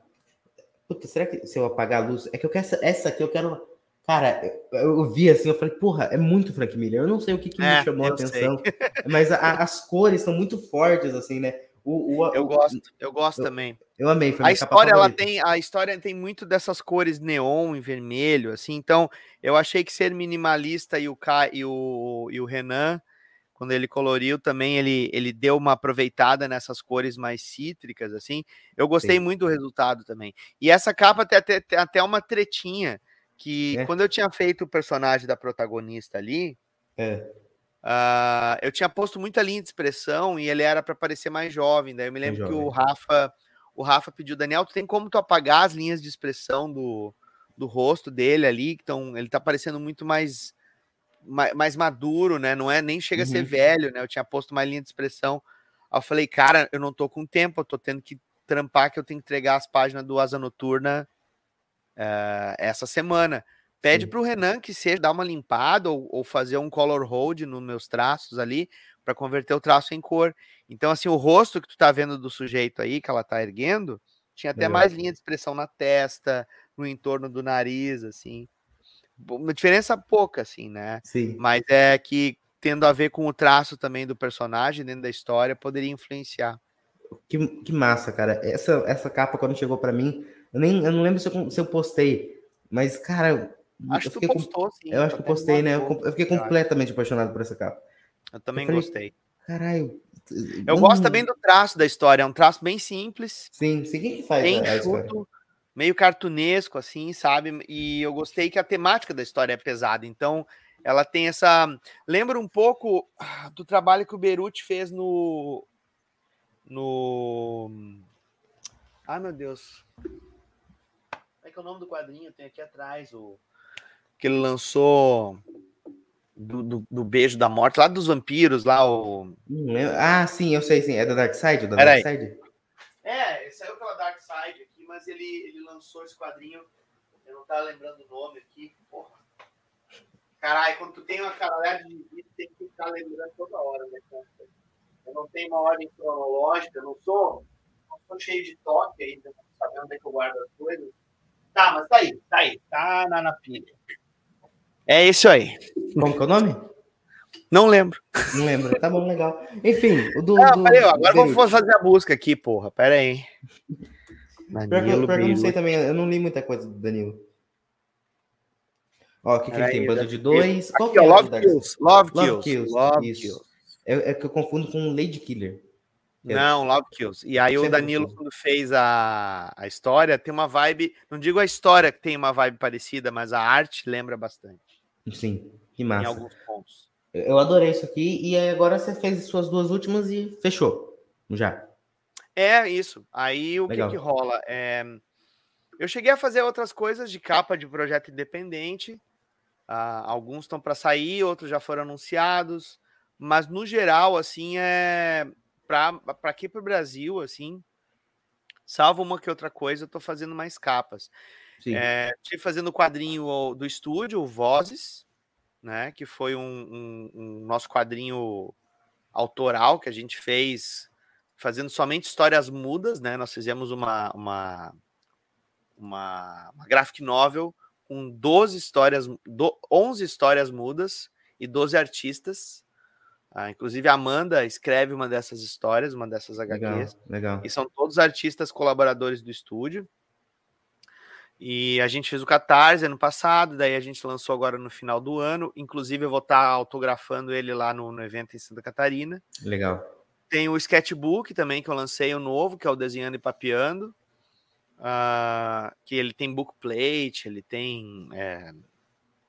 S1: Puta, será que se eu apagar a luz. É que eu quero essa, essa aqui, eu quero Cara, eu vi assim, eu falei, porra, é muito Frank Miller. Eu não sei o que, que é, me chamou a atenção, sei. mas a, as cores são muito fortes, assim, né?
S2: O, o, eu gosto, eu gosto eu, também.
S1: Eu amei.
S2: a história, ela tem, a história tem muito dessas cores neon e vermelho, assim. Então, eu achei que ser minimalista e o Kai, e o, e o Renan, quando ele coloriu também, ele, ele deu uma aproveitada nessas cores mais cítricas, assim. Eu gostei Sim. muito do resultado também. E essa capa tem até, tem até uma tretinha que é. quando eu tinha feito o personagem da protagonista ali,
S1: é.
S2: Uh, eu tinha posto muita linha de expressão e ele era para parecer mais jovem. Daí eu me lembro que o Rafa, o Rafa pediu, Daniel, tu tem como tu apagar as linhas de expressão do, do rosto dele ali? Então ele tá parecendo muito mais, mais, mais maduro, né? Não é nem chega uhum. a ser uhum. velho, né? Eu tinha posto mais linha de expressão. Aí eu falei, cara, eu não tô com tempo, eu tô tendo que trampar que eu tenho que entregar as páginas do Asa Noturna uh, essa semana. Pede para o Renan que seja dar uma limpada ou, ou, fazer um color hold nos meus traços ali para converter o traço em cor. Então, assim, o rosto que tu tá vendo do sujeito aí, que ela tá erguendo, tinha até mais linha de expressão na testa, no entorno do nariz, assim. Uma diferença pouca, assim, né?
S1: Sim.
S2: Mas é que, tendo a ver com o traço também do personagem dentro da história, poderia influenciar.
S1: Que, que massa, cara. Essa, essa capa, quando chegou para mim, eu, nem, eu não lembro se eu, se eu postei, mas, cara.
S2: Acho que tu postou, com, sim.
S1: Eu acho que eu postei, né? Eu, eu fiquei completamente apaixonado por essa capa.
S2: Eu também eu falei, gostei.
S1: Caralho.
S2: Eu não... gosto também do traço da história. É um traço bem simples.
S1: Sim, sim. Quem que faz
S2: bem a, a chuto, meio cartunesco, assim, sabe? E eu gostei que a temática da história é pesada. Então, ela tem essa. Lembra um pouco do trabalho que o Beruti fez no. No. Ai, meu Deus é que é o nome do quadrinho? Tem aqui atrás o que ele lançou do, do, do, Beijo da Morte, lá dos vampiros, lá o.
S1: Ah, sim, eu sei, sim. É da Dark Side? Da Dark
S2: Side? É, saiu pela Dark Side aqui, mas ele, ele lançou esse quadrinho. Eu não tava lembrando o nome aqui. Porra. Caralho, quando tu tem uma caralhada de vídeo, tem que ficar lembrando toda hora, né, Eu não tenho uma ordem cronológica, eu não sou, não sou cheio de toque ainda, sabendo onde é que eu guardo as coisas. Tá, mas tá aí, tá aí, tá na, na pilha. É isso aí.
S1: Como que é o nome?
S2: Não lembro.
S1: Não lembro. Tá bom, legal. Enfim, o do.
S2: Ah, do, peraí, agora vou fazer a busca aqui, porra. Pera aí.
S1: Danilo pior que, eu não sei também, eu não li muita coisa do Danilo. Ó, aqui que ele tem bando de dois.
S2: Qual aqui, é Love, Kills. Love, Love Kills.
S1: Kills. Love Kills. É, é, que eu confundo com Lady Killer.
S2: É. Não, Love Kills. E aí o Danilo, quando fez a, a história, tem uma vibe. Não digo a história que tem uma vibe parecida, mas a arte lembra bastante.
S1: Sim, que massa. Em
S2: alguns pontos.
S1: Eu adorei isso aqui. E agora você fez suas duas últimas e fechou. Já.
S2: É isso. Aí o que, que rola? É... Eu cheguei a fazer outras coisas de capa de projeto independente. Uh, alguns estão para sair, outros já foram anunciados. Mas no geral, assim, é para aqui para o Brasil, assim, Salvo uma que outra coisa, eu tô fazendo mais capas. É, tive fazendo o quadrinho do estúdio, Vozes, né? Que foi um, um, um, nosso quadrinho autoral que a gente fez fazendo somente histórias mudas, né? Nós fizemos uma, uma, uma, uma graphic novel com 12 histórias, do, 11 histórias mudas e 12 artistas. Ah, inclusive a Amanda escreve uma dessas histórias, uma dessas HQs.
S1: Legal, legal.
S2: E são todos artistas colaboradores do estúdio. E a gente fez o Catarse ano passado, daí a gente lançou agora no final do ano. Inclusive, eu vou estar autografando ele lá no, no evento em Santa Catarina.
S1: Legal.
S2: Tem o sketchbook também, que eu lancei o novo, que é o Desenhando e Papeando. Uh, que ele tem bookplate, ele tem é,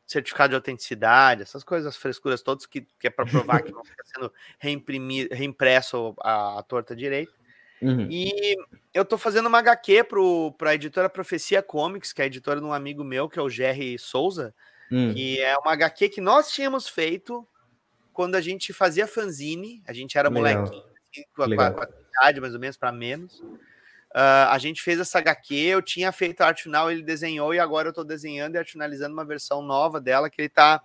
S2: certificado de autenticidade, essas coisas, frescuras todas que, que é para provar que não está sendo reimpresso a, a torta direita. Uhum. E eu tô fazendo uma HQ para a editora Profecia Comics, que é a editora de um amigo meu, que é o Jerry Souza, uhum. que é uma HQ que nós tínhamos feito quando a gente fazia fanzine, a gente era Legal. molequinho, assim, com, a, com a idade mais ou menos, para menos. Uh, a gente fez essa HQ, eu tinha feito a arte final, ele desenhou, e agora eu estou desenhando e arte finalizando uma versão nova dela, que ele está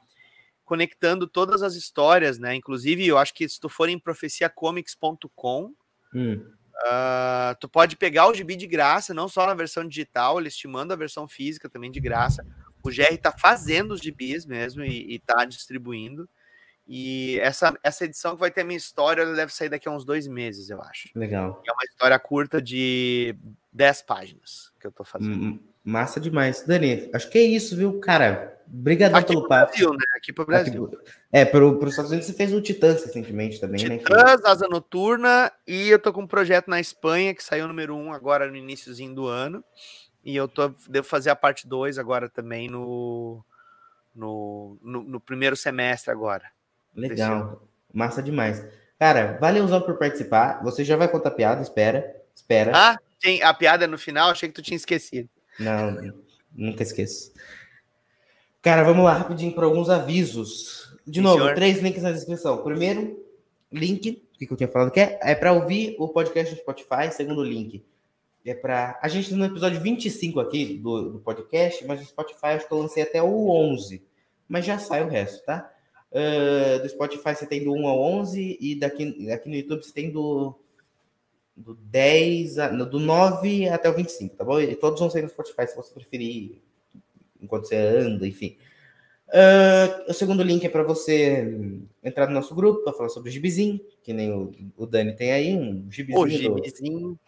S2: conectando todas as histórias, né? Inclusive, eu acho que se tu for em profeciacomics.com, hum. Uh, tu pode pegar o gibi de graça, não só na versão digital, eles te mandam a versão física também de graça. O GR tá fazendo os gibis mesmo e, e tá distribuindo. E essa, essa edição que vai ter a minha história, ela deve sair daqui a uns dois meses, eu acho.
S1: Legal.
S2: É uma história curta de 10 páginas que eu tô fazendo.
S1: Massa demais. Dani, acho que é isso, viu, cara? Obrigado pelo papo.
S2: Brasil, né? Aqui pro Brasil. Aqui,
S1: é, pro, pro Estados Unidos você fez o Titãs recentemente também,
S2: Titãs,
S1: né?
S2: Titãs, Asa Noturna, e eu tô com um projeto na Espanha que saiu número um agora no iníciozinho do ano. E eu tô, devo fazer a parte 2 agora também no, no, no, no, primeiro semestre agora.
S1: Legal. Massa demais. Cara, valeuzão por participar. Você já vai contar piada, espera. Espera.
S2: Ah, tem a piada no final? Achei que tu tinha esquecido.
S1: Não, nunca esqueço. Cara, vamos lá rapidinho para alguns avisos. De Sim, novo, senhor. três links na descrição. Primeiro, link, o que eu tinha falado que é, é para ouvir o podcast no Spotify. Segundo link, é para a gente tá no episódio 25 aqui do, do podcast, mas no Spotify acho que eu lancei até o 11, mas já sai o resto, tá? Uh, do Spotify você tem do 1 ao 11 e daqui, aqui no YouTube você tem do do 10 a, do 9 até o 25, tá bom? E todos vão sair no Spotify se você preferir enquanto você anda, enfim. Uh, o segundo link é para você entrar no nosso grupo para falar sobre o gibizinho, que nem o, o Dani tem aí, um gibizinho. O
S2: gibizinho.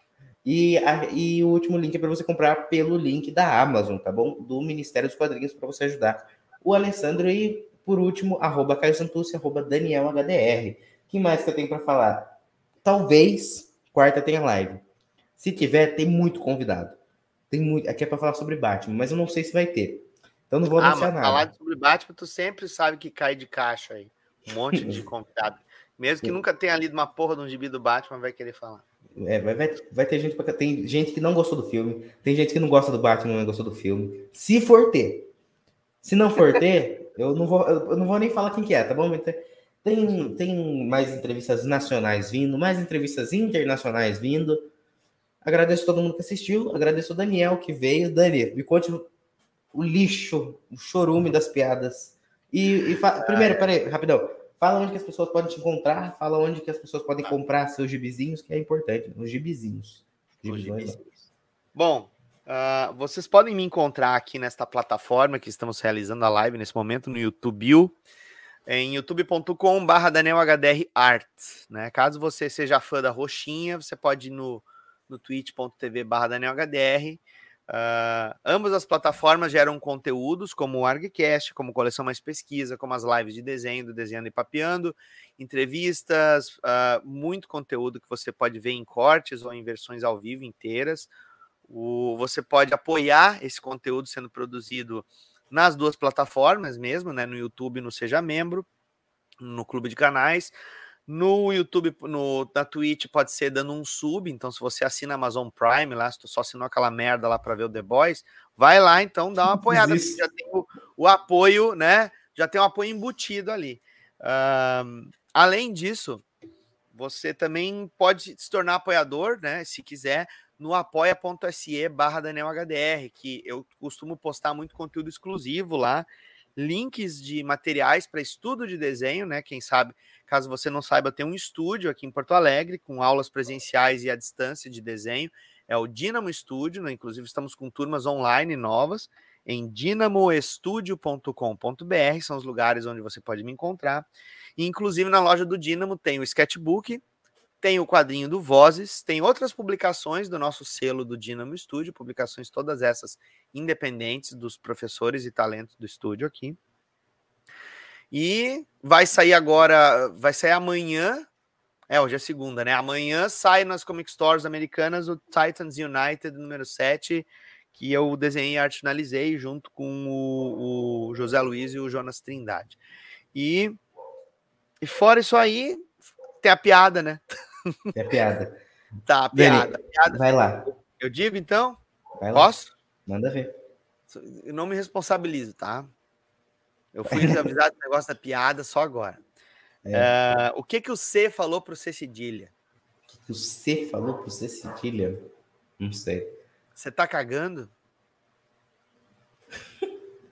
S1: E, a, e o último link é para você comprar pelo link da Amazon, tá bom? Do Ministério dos Quadrinhos para você ajudar o Alessandro e, por último, arroba Caio Santucci, arroba Daniel HDR. que mais que eu tenho para falar? Talvez quarta tenha live. Se tiver, tem muito convidado. Tem muito. Aqui é para falar sobre Batman, mas eu não sei se vai ter. Então não vou ah, anunciar nada.
S2: Falar sobre Batman, tu sempre sabe que cai de caixa aí. Um monte de convidado. Mesmo que nunca tenha lido uma porra de um gibi do Batman, vai querer falar.
S1: É, vai, vai, vai ter gente tem gente que não gostou do filme, tem gente que não gosta do Batman, não gostou do filme. Se for ter, se não for ter, eu não vou, eu não vou nem falar quem que é, tá bom? Tem, tem mais entrevistas nacionais vindo, mais entrevistas internacionais vindo. Agradeço todo mundo que assistiu, agradeço o Daniel que veio. Dani, me conte o lixo, o chorume das piadas. E, e fa... primeiro, peraí, rapidão. Fala onde que as pessoas podem te encontrar, fala onde que as pessoas podem comprar seus gibizinhos, que é importante, né? os gibizinhos. Os gibizinhos.
S2: Bom, uh, vocês podem me encontrar aqui nesta plataforma que estamos realizando a live nesse momento no YouTube, em youtube.com.br DanielHDRArt. Né? Caso você seja fã da Roxinha, você pode ir no, no twitch.tv DanielHDR Uh, ambas as plataformas geram conteúdos como o ArgCast, como Coleção Mais Pesquisa, como as lives de desenho, do Desenhando e Papeando, entrevistas, uh, muito conteúdo que você pode ver em cortes ou em versões ao vivo inteiras. O, você pode apoiar esse conteúdo sendo produzido nas duas plataformas mesmo, né, no YouTube no Seja Membro, no Clube de Canais. No YouTube, no, na Twitch, pode ser dando um sub. Então, se você assina Amazon Prime lá, se tu só assinou aquela merda lá para ver o The Boys, vai lá então, dá uma apoiada. Já tem o, o, apoio, né? Já tem um apoio embutido ali. além disso, você também pode se tornar apoiador, né? Se quiser, no apoia.se barra DanielHDR, que eu costumo postar muito conteúdo exclusivo lá, links de materiais para estudo de desenho, né? Quem sabe, caso você não saiba, tem um estúdio aqui em Porto Alegre com aulas presenciais e à distância de desenho. É o Dinamo Studio, né? inclusive estamos com turmas online novas em dinamoestudio.com.br, são os lugares onde você pode me encontrar. E, inclusive na loja do Dinamo tem o sketchbook, tem o quadrinho do Vozes, tem outras publicações do nosso selo do Dinamo Studio, publicações todas essas independentes dos professores e talentos do estúdio aqui. E vai sair agora, vai sair amanhã. É, hoje é segunda, né? Amanhã sai nas Comic Stores americanas o Titans United número 7, que eu desenhei e arte finalizei junto com o, o José Luiz e o Jonas Trindade. E e fora isso aí, tem a piada, né?
S1: Tem a piada.
S2: tá, a piada, Dani, piada.
S1: Vai lá.
S2: Eu digo então?
S1: Vai
S2: Posso?
S1: Manda ver.
S2: Eu não me responsabilizo, tá? Eu fui avisado do negócio da piada só agora. É. Uh, o que que o C falou pro C cedilha?
S1: O que, que o C falou pro C cedilha? Não sei.
S2: Você tá cagando?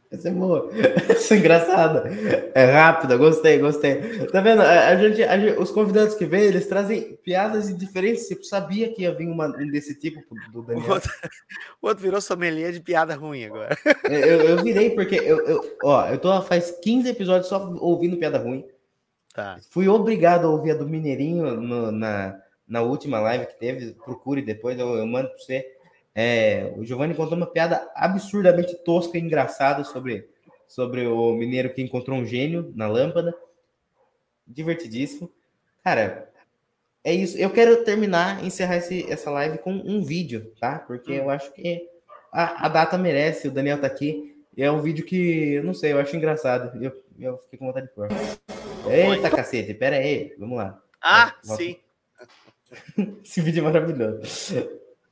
S1: Essa é boa. Essa é engraçada. É rápida, gostei, gostei. Tá vendo? A, gente, a gente, os convidados que vêm, eles trazem piadas diferentes. Tipo, sabia que ia vir uma desse tipo do Daniel.
S2: O outro, o outro virou sommelier de piada ruim agora.
S1: Eu, eu virei porque eu, eu, ó, eu tô faz 15 episódios só ouvindo piada ruim.
S2: Tá.
S1: Fui obrigado a ouvir a do Mineirinho no, na, na última live que teve. Procure depois, eu, eu mando para você. É, o Giovanni contou uma piada absurdamente tosca e engraçada sobre, sobre o mineiro que encontrou um gênio na lâmpada. Divertidíssimo. Cara, é isso. Eu quero terminar, encerrar esse, essa live com um vídeo, tá? Porque eu acho que a, a data merece. O Daniel tá aqui. E é um vídeo que, eu não sei, eu acho engraçado. Eu, eu fiquei com vontade de pôr. Eita, cacete, pera aí. Vamos lá.
S2: Ah, Volta. sim.
S1: Esse vídeo é maravilhoso.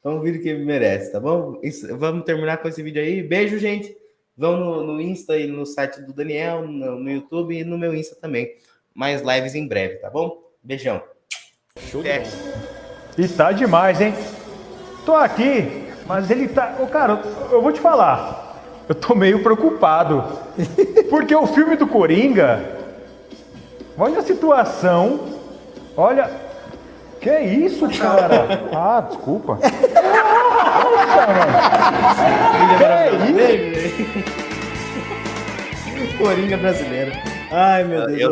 S1: É um vídeo que merece, tá bom? Isso, vamos terminar com esse vídeo aí. Beijo, gente. Vão no, no Insta e no site do Daniel, no, no, YouTube e no meu Insta também. Mais lives em breve, tá bom? Beijão.
S3: Show. E tá demais, hein? Tô aqui, mas ele tá. Ô, cara, eu vou te falar. Eu tô meio preocupado. Porque o filme do Coringa. Olha a situação. Olha, que isso, cara? Ah, desculpa. Poxa,
S1: mano. Que isso? Coringa brasileiro. Ai, meu Deus. Eu,